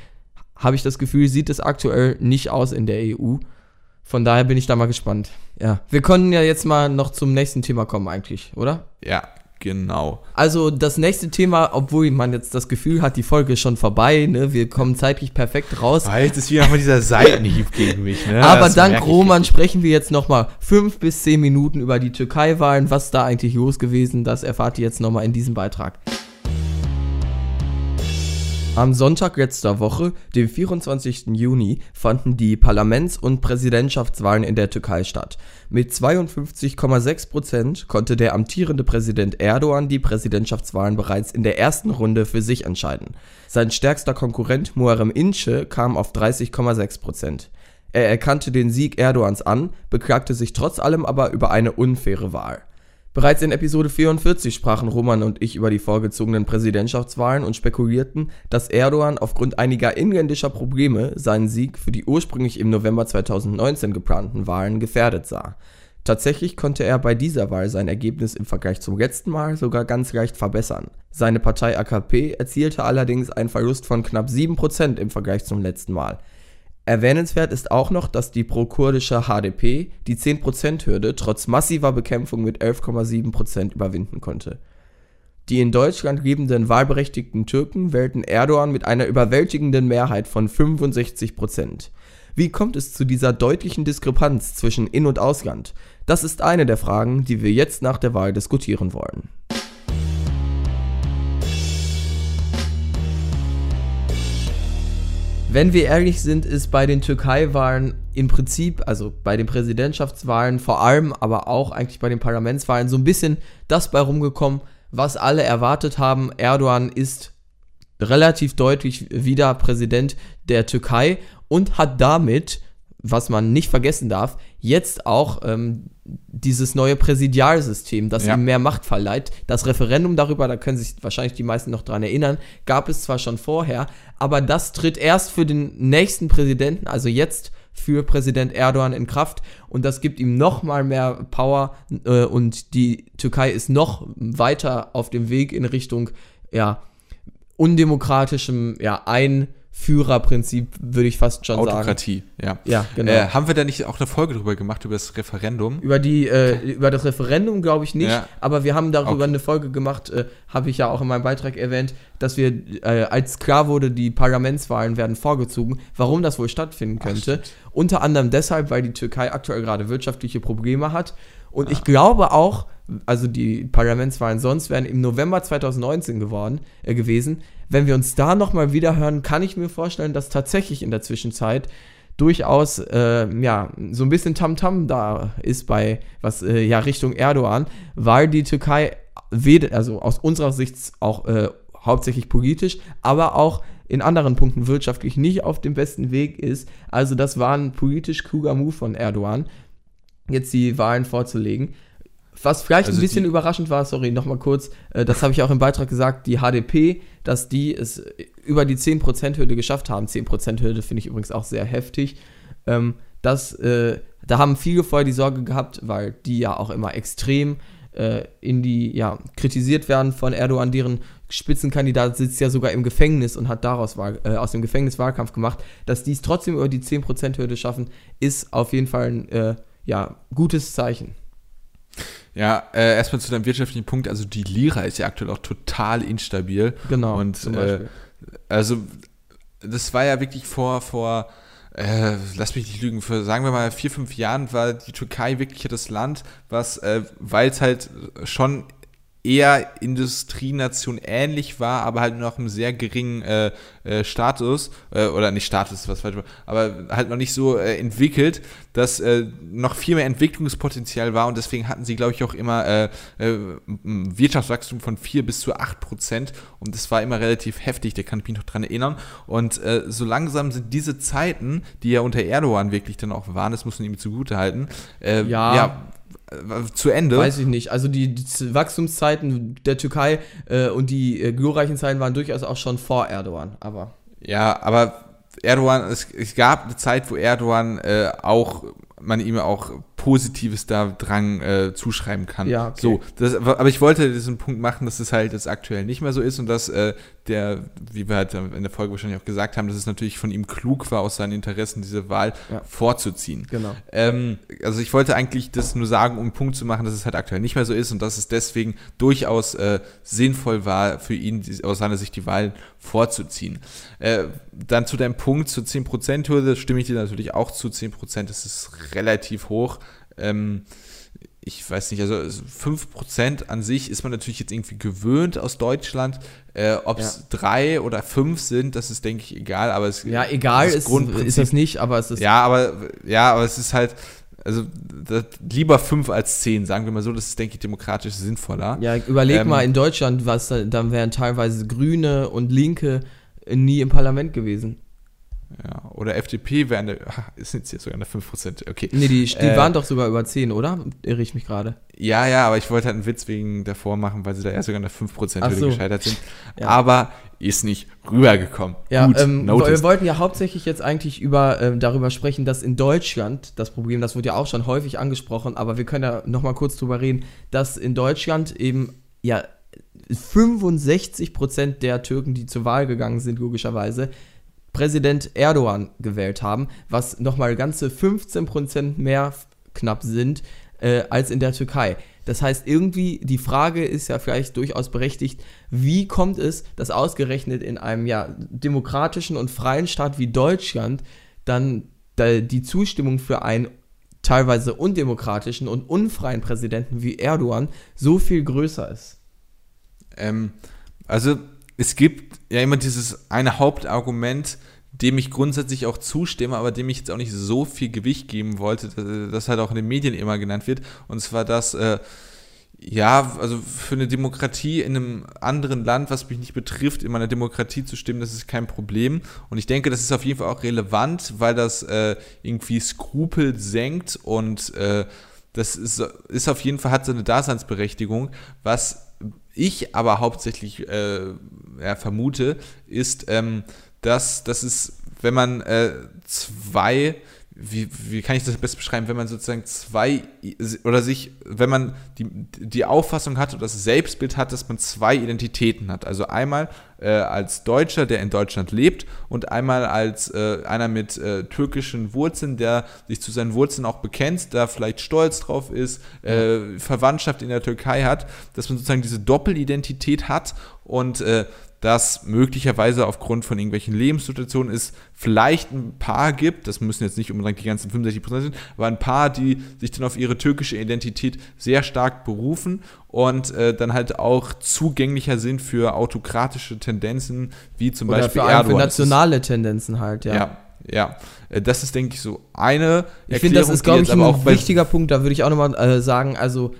habe ich das Gefühl, sieht es aktuell nicht aus in der EU. Von daher bin ich da mal gespannt. Ja. Wir können ja jetzt mal noch zum nächsten Thema kommen, eigentlich, oder? Ja, genau. Also das nächste Thema, obwohl man jetzt das Gefühl hat, die Folge ist schon vorbei, ne? Wir kommen zeitlich perfekt raus. Ah, jetzt ist wieder mal dieser Seitenhieb gegen mich, ne? Aber das dank Roman sprechen wir jetzt nochmal fünf bis zehn Minuten über die Türkei-Wahlen. Was da eigentlich los gewesen, das erfahrt ihr jetzt nochmal in diesem Beitrag. Am Sonntag letzter Woche, dem 24. Juni, fanden die Parlaments- und Präsidentschaftswahlen in der Türkei statt. Mit 52,6 Prozent konnte der amtierende Präsident Erdogan die Präsidentschaftswahlen bereits in der ersten Runde für sich entscheiden. Sein stärkster Konkurrent Muharrem Ince kam auf 30,6 Prozent. Er erkannte den Sieg Erdogans an, beklagte sich trotz allem aber über eine unfaire Wahl. Bereits in Episode 44 sprachen Roman und ich über die vorgezogenen Präsidentschaftswahlen und spekulierten, dass Erdogan aufgrund einiger inländischer Probleme seinen Sieg für die ursprünglich im November 2019 geplanten Wahlen gefährdet sah. Tatsächlich konnte er bei dieser Wahl sein Ergebnis im Vergleich zum letzten Mal sogar ganz leicht verbessern. Seine Partei AKP erzielte allerdings einen Verlust von knapp 7% im Vergleich zum letzten Mal. Erwähnenswert ist auch noch, dass die pro-kurdische HDP die 10%-Hürde trotz massiver Bekämpfung mit 11,7% überwinden konnte. Die in Deutschland lebenden wahlberechtigten Türken wählten Erdogan mit einer überwältigenden Mehrheit von 65%. Wie kommt es zu dieser deutlichen Diskrepanz zwischen In- und Ausland? Das ist eine der Fragen, die wir jetzt nach der Wahl diskutieren wollen. Wenn wir ehrlich sind, ist bei den Türkei-Wahlen im Prinzip, also bei den Präsidentschaftswahlen vor allem, aber auch eigentlich bei den Parlamentswahlen so ein bisschen das bei rumgekommen, was alle erwartet haben. Erdogan ist relativ deutlich wieder Präsident der Türkei und hat damit, was man nicht vergessen darf, jetzt auch ähm, dieses neue Präsidialsystem, das ja. ihm mehr Macht verleiht. Das Referendum darüber, da können sich wahrscheinlich die meisten noch dran erinnern, gab es zwar schon vorher, aber das tritt erst für den nächsten Präsidenten, also jetzt für Präsident Erdogan in Kraft und das gibt ihm noch mal mehr Power äh, und die Türkei ist noch weiter auf dem Weg in Richtung ja undemokratischem ja ein Führerprinzip, würde ich fast schon Autokratie, sagen. ja. Ja, genau. Äh, haben wir da nicht auch eine Folge drüber gemacht, über das Referendum? Über, die, äh, über das Referendum glaube ich nicht, ja. aber wir haben darüber okay. eine Folge gemacht, äh, habe ich ja auch in meinem Beitrag erwähnt, dass wir, äh, als klar wurde, die Parlamentswahlen werden vorgezogen, warum das wohl stattfinden könnte. Ach, Unter anderem deshalb, weil die Türkei aktuell gerade wirtschaftliche Probleme hat. Und ah. ich glaube auch, also die Parlamentswahlen sonst wären im November 2019 geworden, äh, gewesen wenn wir uns da nochmal wieder hören, kann ich mir vorstellen, dass tatsächlich in der Zwischenzeit durchaus äh, ja so ein bisschen Tamtam -Tam da ist bei was äh, ja Richtung Erdogan, weil die Türkei also aus unserer Sicht auch äh, hauptsächlich politisch, aber auch in anderen Punkten wirtschaftlich nicht auf dem besten Weg ist. Also das war ein politisch kluger Move von Erdogan, jetzt die Wahlen vorzulegen. Was vielleicht also ein bisschen überraschend war, sorry, nochmal kurz, äh, das habe ich auch im Beitrag gesagt, die HDP, dass die es über die 10%-Hürde geschafft haben. 10%-Hürde finde ich übrigens auch sehr heftig. Ähm, das, äh, da haben viele vorher die Sorge gehabt, weil die ja auch immer extrem äh, in die, ja, kritisiert werden von Erdogan, deren Spitzenkandidat sitzt ja sogar im Gefängnis und hat daraus äh, aus dem Gefängnis Wahlkampf gemacht. Dass die es trotzdem über die 10%-Hürde schaffen, ist auf jeden Fall ein äh, ja, gutes Zeichen. Ja, äh, erstmal zu deinem wirtschaftlichen Punkt. Also die Lira ist ja aktuell auch total instabil. Genau. Und äh, also das war ja wirklich vor, vor äh, lass mich nicht lügen, für sagen wir mal vier, fünf Jahren war die Türkei wirklich das Land, was, äh, weil es halt schon eher Industrienation ähnlich war, aber halt noch einem sehr geringen äh, äh, Status, äh, oder nicht Status, was falsch war, aber halt noch nicht so äh, entwickelt, dass äh, noch viel mehr Entwicklungspotenzial war und deswegen hatten sie, glaube ich, auch immer äh, Wirtschaftswachstum von 4 bis zu 8 Prozent und das war immer relativ heftig, da kann ich mich noch dran erinnern. Und so langsam sind diese Zeiten, die ja unter Erdogan wirklich dann auch waren, das muss man ihm zugute halten, ja, ja zu Ende. Weiß ich nicht. Also die, die Wachstumszeiten der Türkei äh, und die äh, glorreichen Zeiten waren durchaus auch schon vor Erdogan. Aber ja, aber Erdogan, es, es gab eine Zeit, wo Erdogan äh, auch man ihm auch Positives da dran äh, zuschreiben kann. Ja, okay. So, das, aber ich wollte diesen Punkt machen, dass es halt jetzt aktuell nicht mehr so ist und dass äh, der, wie wir halt in der Folge wahrscheinlich auch gesagt haben, dass es natürlich von ihm klug war, aus seinen Interessen diese Wahl ja. vorzuziehen. Genau. Ähm, also ich wollte eigentlich das nur sagen, um einen Punkt zu machen, dass es halt aktuell nicht mehr so ist und dass es deswegen durchaus äh, sinnvoll war, für ihn die, aus seiner Sicht die Wahl vorzuziehen. Äh, dann zu deinem Punkt zur 10%-Hürde stimme ich dir natürlich auch zu. 10% das ist relativ hoch. Ähm, ich weiß nicht, also 5% an sich ist man natürlich jetzt irgendwie gewöhnt aus Deutschland. Äh, Ob es ja. drei oder fünf sind, das ist, denke ich, egal. Aber es, ja, egal ist, ist es nicht, aber es ist. Ja, aber, ja, aber es ist halt, also lieber fünf als zehn, sagen wir mal so, das ist, denke ich, demokratisch sinnvoller. Ja, überleg ähm, mal in Deutschland, was dann wären teilweise Grüne und Linke nie im Parlament gewesen. Ja, oder FDP wäre eine, ist jetzt hier sogar eine 5%, okay. Nee, die, die äh, waren doch sogar über 10, oder? Irre ich mich gerade. Ja, ja, aber ich wollte halt einen Witz wegen davor machen, weil sie da erst sogar eine 5% so. gescheitert sind. Ja. Aber ist nicht rübergekommen. Ja, Gut, ähm, wir wollten ja hauptsächlich jetzt eigentlich über, ähm, darüber sprechen, dass in Deutschland, das Problem, das wurde ja auch schon häufig angesprochen, aber wir können ja nochmal kurz drüber reden, dass in Deutschland eben, ja, 65% der Türken, die zur Wahl gegangen sind, logischerweise, Präsident Erdogan gewählt haben, was nochmal ganze 15% mehr knapp sind äh, als in der Türkei. Das heißt, irgendwie, die Frage ist ja vielleicht durchaus berechtigt, wie kommt es, dass ausgerechnet in einem ja, demokratischen und freien Staat wie Deutschland dann die Zustimmung für einen teilweise undemokratischen und unfreien Präsidenten wie Erdogan so viel größer ist? Ähm, also es gibt ja immer dieses eine Hauptargument, dem ich grundsätzlich auch zustimme, aber dem ich jetzt auch nicht so viel Gewicht geben wollte, das halt auch in den Medien immer genannt wird. Und zwar das, äh, ja, also für eine Demokratie in einem anderen Land, was mich nicht betrifft, in meiner Demokratie zu stimmen, das ist kein Problem. Und ich denke, das ist auf jeden Fall auch relevant, weil das äh, irgendwie Skrupel senkt und äh, das ist, ist auf jeden Fall, hat so eine Daseinsberechtigung. Was ich aber hauptsächlich äh, ja, vermute, ist, ähm, dass, dass es, wenn man äh, zwei wie, wie kann ich das best beschreiben, wenn man sozusagen zwei oder sich, wenn man die, die Auffassung hat oder das Selbstbild hat, dass man zwei Identitäten hat. Also einmal äh, als Deutscher, der in Deutschland lebt und einmal als äh, einer mit äh, türkischen Wurzeln, der sich zu seinen Wurzeln auch bekennt, da vielleicht stolz drauf ist, äh, Verwandtschaft in der Türkei hat, dass man sozusagen diese Doppelidentität hat und äh, dass möglicherweise aufgrund von irgendwelchen Lebenssituationen es vielleicht ein paar gibt, das müssen jetzt nicht unbedingt die ganzen 65 Prozent sein, aber ein paar, die sich dann auf ihre türkische Identität sehr stark berufen und äh, dann halt auch zugänglicher sind für autokratische Tendenzen, wie zum Oder Beispiel für Erdogan. Für nationale Tendenzen halt, ja. Ja, ja, äh, das ist, denke ich, so eine. Ich finde, das ist, glaube ich, ein wichtiger Punkt. Da würde ich auch nochmal äh, sagen, also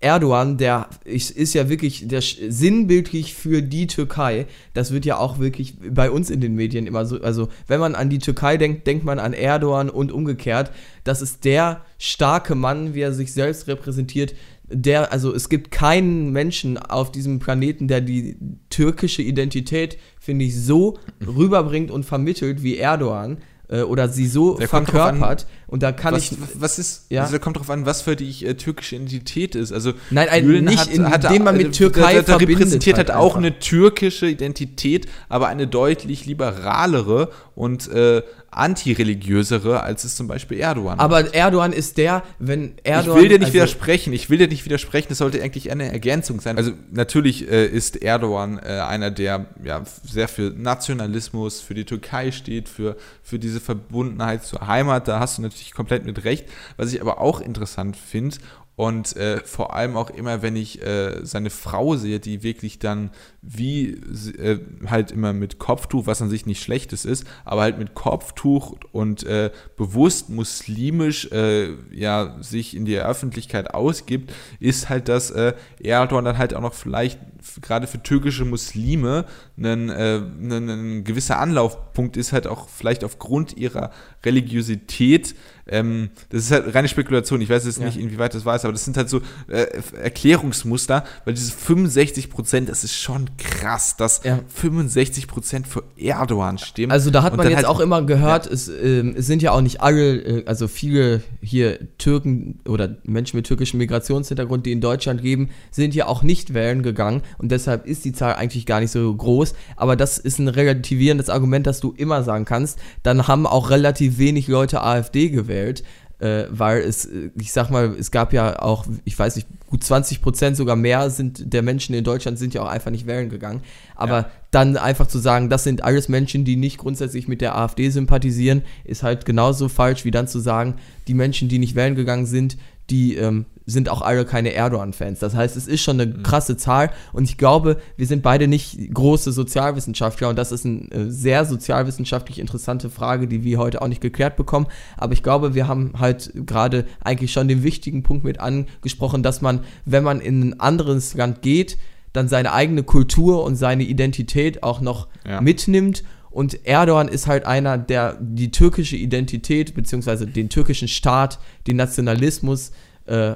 Erdogan, der ist ja wirklich der sinnbildlich für die Türkei. Das wird ja auch wirklich bei uns in den Medien immer so. Also, wenn man an die Türkei denkt, denkt man an Erdogan und umgekehrt. Das ist der starke Mann, wie er sich selbst repräsentiert. Der, also es gibt keinen Menschen auf diesem Planeten, der die türkische Identität, finde ich, so rüberbringt und vermittelt wie Erdogan äh, oder sie so der verkörpert. Und da kann was, ich. Was ist. Ja? Also da kommt drauf an, was für die äh, türkische Identität ist. Also Nein, ein, nicht hat, indem hat, man mit Türkei da, da repräsentiert halt, halt auch eine türkische Identität, aber eine deutlich liberalere und äh, antireligiösere, als es zum Beispiel Erdogan Aber hat. Erdogan ist der, wenn Erdogan. Ich will dir nicht also widersprechen, ich will dir nicht widersprechen, das sollte eigentlich eine Ergänzung sein. Also natürlich äh, ist Erdogan äh, einer, der ja sehr für Nationalismus, für die Türkei steht, für, für diese Verbundenheit zur Heimat, da hast du natürlich komplett mit recht. Was ich aber auch interessant finde und äh, vor allem auch immer, wenn ich äh, seine Frau sehe, die wirklich dann wie äh, halt immer mit Kopftuch, was an sich nicht schlechtes ist, aber halt mit Kopftuch und äh, bewusst muslimisch äh, ja sich in die Öffentlichkeit ausgibt, ist halt, dass äh, Erdogan dann halt auch noch vielleicht gerade für türkische Muslime ein, ein gewisser Anlaufpunkt ist, halt auch vielleicht aufgrund ihrer Religiosität ähm, das ist halt reine Spekulation. Ich weiß jetzt ja. nicht, inwieweit das weiß, aber das sind halt so äh, Erklärungsmuster, weil diese 65 Prozent, das ist schon krass, dass ja. 65 Prozent für Erdogan stimmen. Also da hat man jetzt halt, auch immer gehört, ja. es, äh, es, sind ja auch nicht alle, äh, also viele hier Türken oder Menschen mit türkischem Migrationshintergrund, die in Deutschland leben, sind ja auch nicht wählen gegangen und deshalb ist die Zahl eigentlich gar nicht so groß. Aber das ist ein relativierendes Argument, das du immer sagen kannst. Dann haben auch relativ wenig Leute AfD gewählt gewählt, äh, weil es, ich sag mal, es gab ja auch, ich weiß nicht, gut 20 Prozent sogar mehr sind der Menschen in Deutschland sind ja auch einfach nicht wählen gegangen. Aber ja. dann einfach zu sagen, das sind alles Menschen, die nicht grundsätzlich mit der AfD sympathisieren, ist halt genauso falsch wie dann zu sagen, die Menschen, die nicht wählen gegangen sind, die ähm, sind auch alle keine Erdogan-Fans. Das heißt, es ist schon eine mhm. krasse Zahl und ich glaube, wir sind beide nicht große Sozialwissenschaftler und das ist eine äh, sehr sozialwissenschaftlich interessante Frage, die wir heute auch nicht geklärt bekommen. Aber ich glaube, wir haben halt gerade eigentlich schon den wichtigen Punkt mit angesprochen, dass man, wenn man in ein anderes Land geht, dann seine eigene Kultur und seine Identität auch noch ja. mitnimmt und Erdogan ist halt einer, der die türkische Identität beziehungsweise den türkischen Staat, den Nationalismus äh,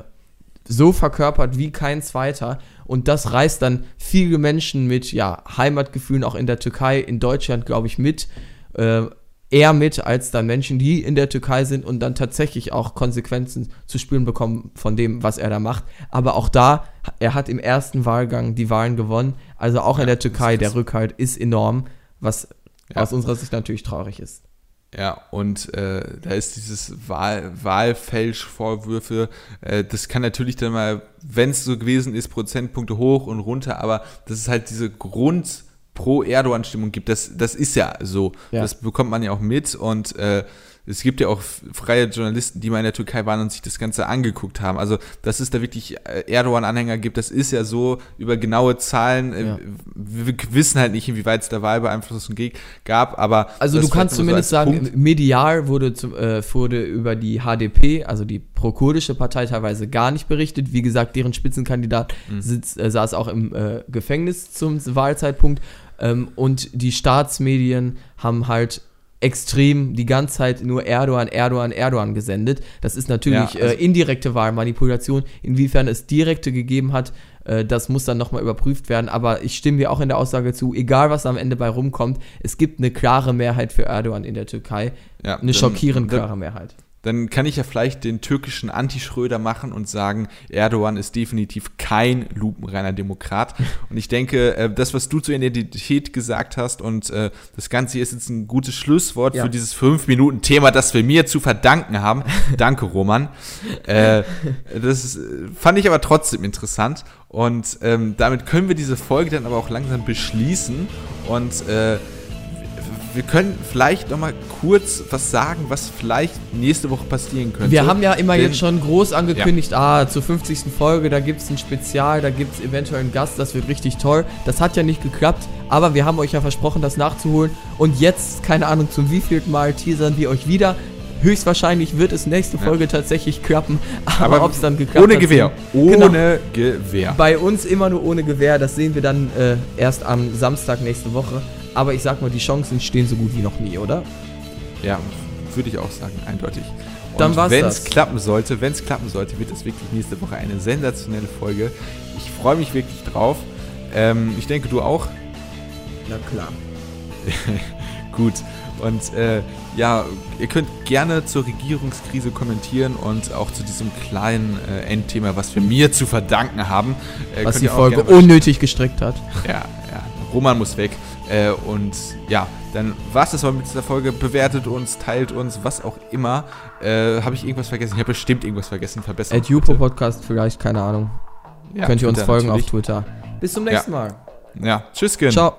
so verkörpert wie kein zweiter. Und das reißt dann viele Menschen mit ja, Heimatgefühlen auch in der Türkei, in Deutschland, glaube ich, mit. Äh, eher mit als dann Menschen, die in der Türkei sind und dann tatsächlich auch Konsequenzen zu spüren bekommen von dem, was er da macht. Aber auch da, er hat im ersten Wahlgang die Wahlen gewonnen. Also auch ja, in der Türkei, der Rückhalt ist enorm, was ja. aus unserer Sicht natürlich traurig ist. Ja, und äh, da ist dieses Wahl, Wahlfälschvorwürfe, äh, das kann natürlich dann mal, wenn es so gewesen ist, Prozentpunkte hoch und runter, aber das ist halt diese Grund- Pro-Erdogan-Stimmung gibt, das, das ist ja so. Ja. Das bekommt man ja auch mit und äh, es gibt ja auch freie Journalisten, die mal in der Türkei waren und sich das Ganze angeguckt haben. Also, dass es da wirklich äh, Erdogan-Anhänger gibt, das ist ja so über genaue Zahlen. Äh, ja. Wir wissen halt nicht, inwieweit es da Wahlbeeinflussung gab, aber. Also, du kannst zumindest so sagen, Punkt. medial wurde, äh, wurde über die HDP, also die pro-kurdische Partei, teilweise gar nicht berichtet. Wie gesagt, deren Spitzenkandidat mhm. sitzt, äh, saß auch im äh, Gefängnis zum Wahlzeitpunkt. Ähm, und die Staatsmedien haben halt extrem die ganze Zeit nur Erdogan, Erdogan, Erdogan gesendet. Das ist natürlich ja, also äh, indirekte Wahlmanipulation. Inwiefern es direkte gegeben hat, äh, das muss dann nochmal überprüft werden. Aber ich stimme dir auch in der Aussage zu, egal was am Ende bei rumkommt, es gibt eine klare Mehrheit für Erdogan in der Türkei. Ja, eine schockierend klare Mehrheit. Dann kann ich ja vielleicht den türkischen Anti-Schröder machen und sagen, Erdogan ist definitiv kein lupenreiner Demokrat. Und ich denke, äh, das, was du zur Identität gesagt hast und äh, das Ganze hier ist jetzt ein gutes Schlusswort ja. für dieses fünf Minuten Thema, das wir mir zu verdanken haben. Danke, Roman. Äh, das fand ich aber trotzdem interessant. Und ähm, damit können wir diese Folge dann aber auch langsam beschließen. Und äh, wir können vielleicht noch mal kurz was sagen, was vielleicht nächste Woche passieren könnte. Wir haben ja immer Denn, jetzt schon groß angekündigt, ja. ah, zur 50. Folge, da gibt es ein Spezial, da gibt es eventuell einen Gast, das wird richtig toll. Das hat ja nicht geklappt, aber wir haben euch ja versprochen, das nachzuholen. Und jetzt, keine Ahnung, zum wievielten Mal teasern wir euch wieder. Höchstwahrscheinlich wird es nächste Folge ja. tatsächlich klappen, aber, aber ob es dann geklappt ohne hat. Gewehr. Ohne genau. Gewehr. Bei uns immer nur ohne Gewehr. Das sehen wir dann äh, erst am Samstag nächste Woche. Aber ich sag mal, die Chancen stehen so gut wie noch nie, oder? Ja, würde ich auch sagen, eindeutig. Und dann war's wenn es klappen sollte, wenn es klappen sollte, wird es wirklich nächste Woche eine sensationelle Folge. Ich freue mich wirklich drauf. Ähm, ich denke, du auch. Na klar. Gut. Und äh, ja, ihr könnt gerne zur Regierungskrise kommentieren und auch zu diesem kleinen äh, Endthema, was wir mir zu verdanken haben. Äh, was die Folge unnötig gestrickt hat. Ja, ja. Roman muss weg. Äh, und ja, dann war es das mal mit dieser Folge. Bewertet uns, teilt uns, was auch immer. Äh, habe ich irgendwas vergessen? Ich habe bestimmt irgendwas vergessen. Verbessert. At Jupo Podcast vielleicht, keine Ahnung. Ja, Könnt ihr uns folgen natürlich. auf Twitter. Bis zum nächsten ja. Mal. Ja, tschüss, Ciao.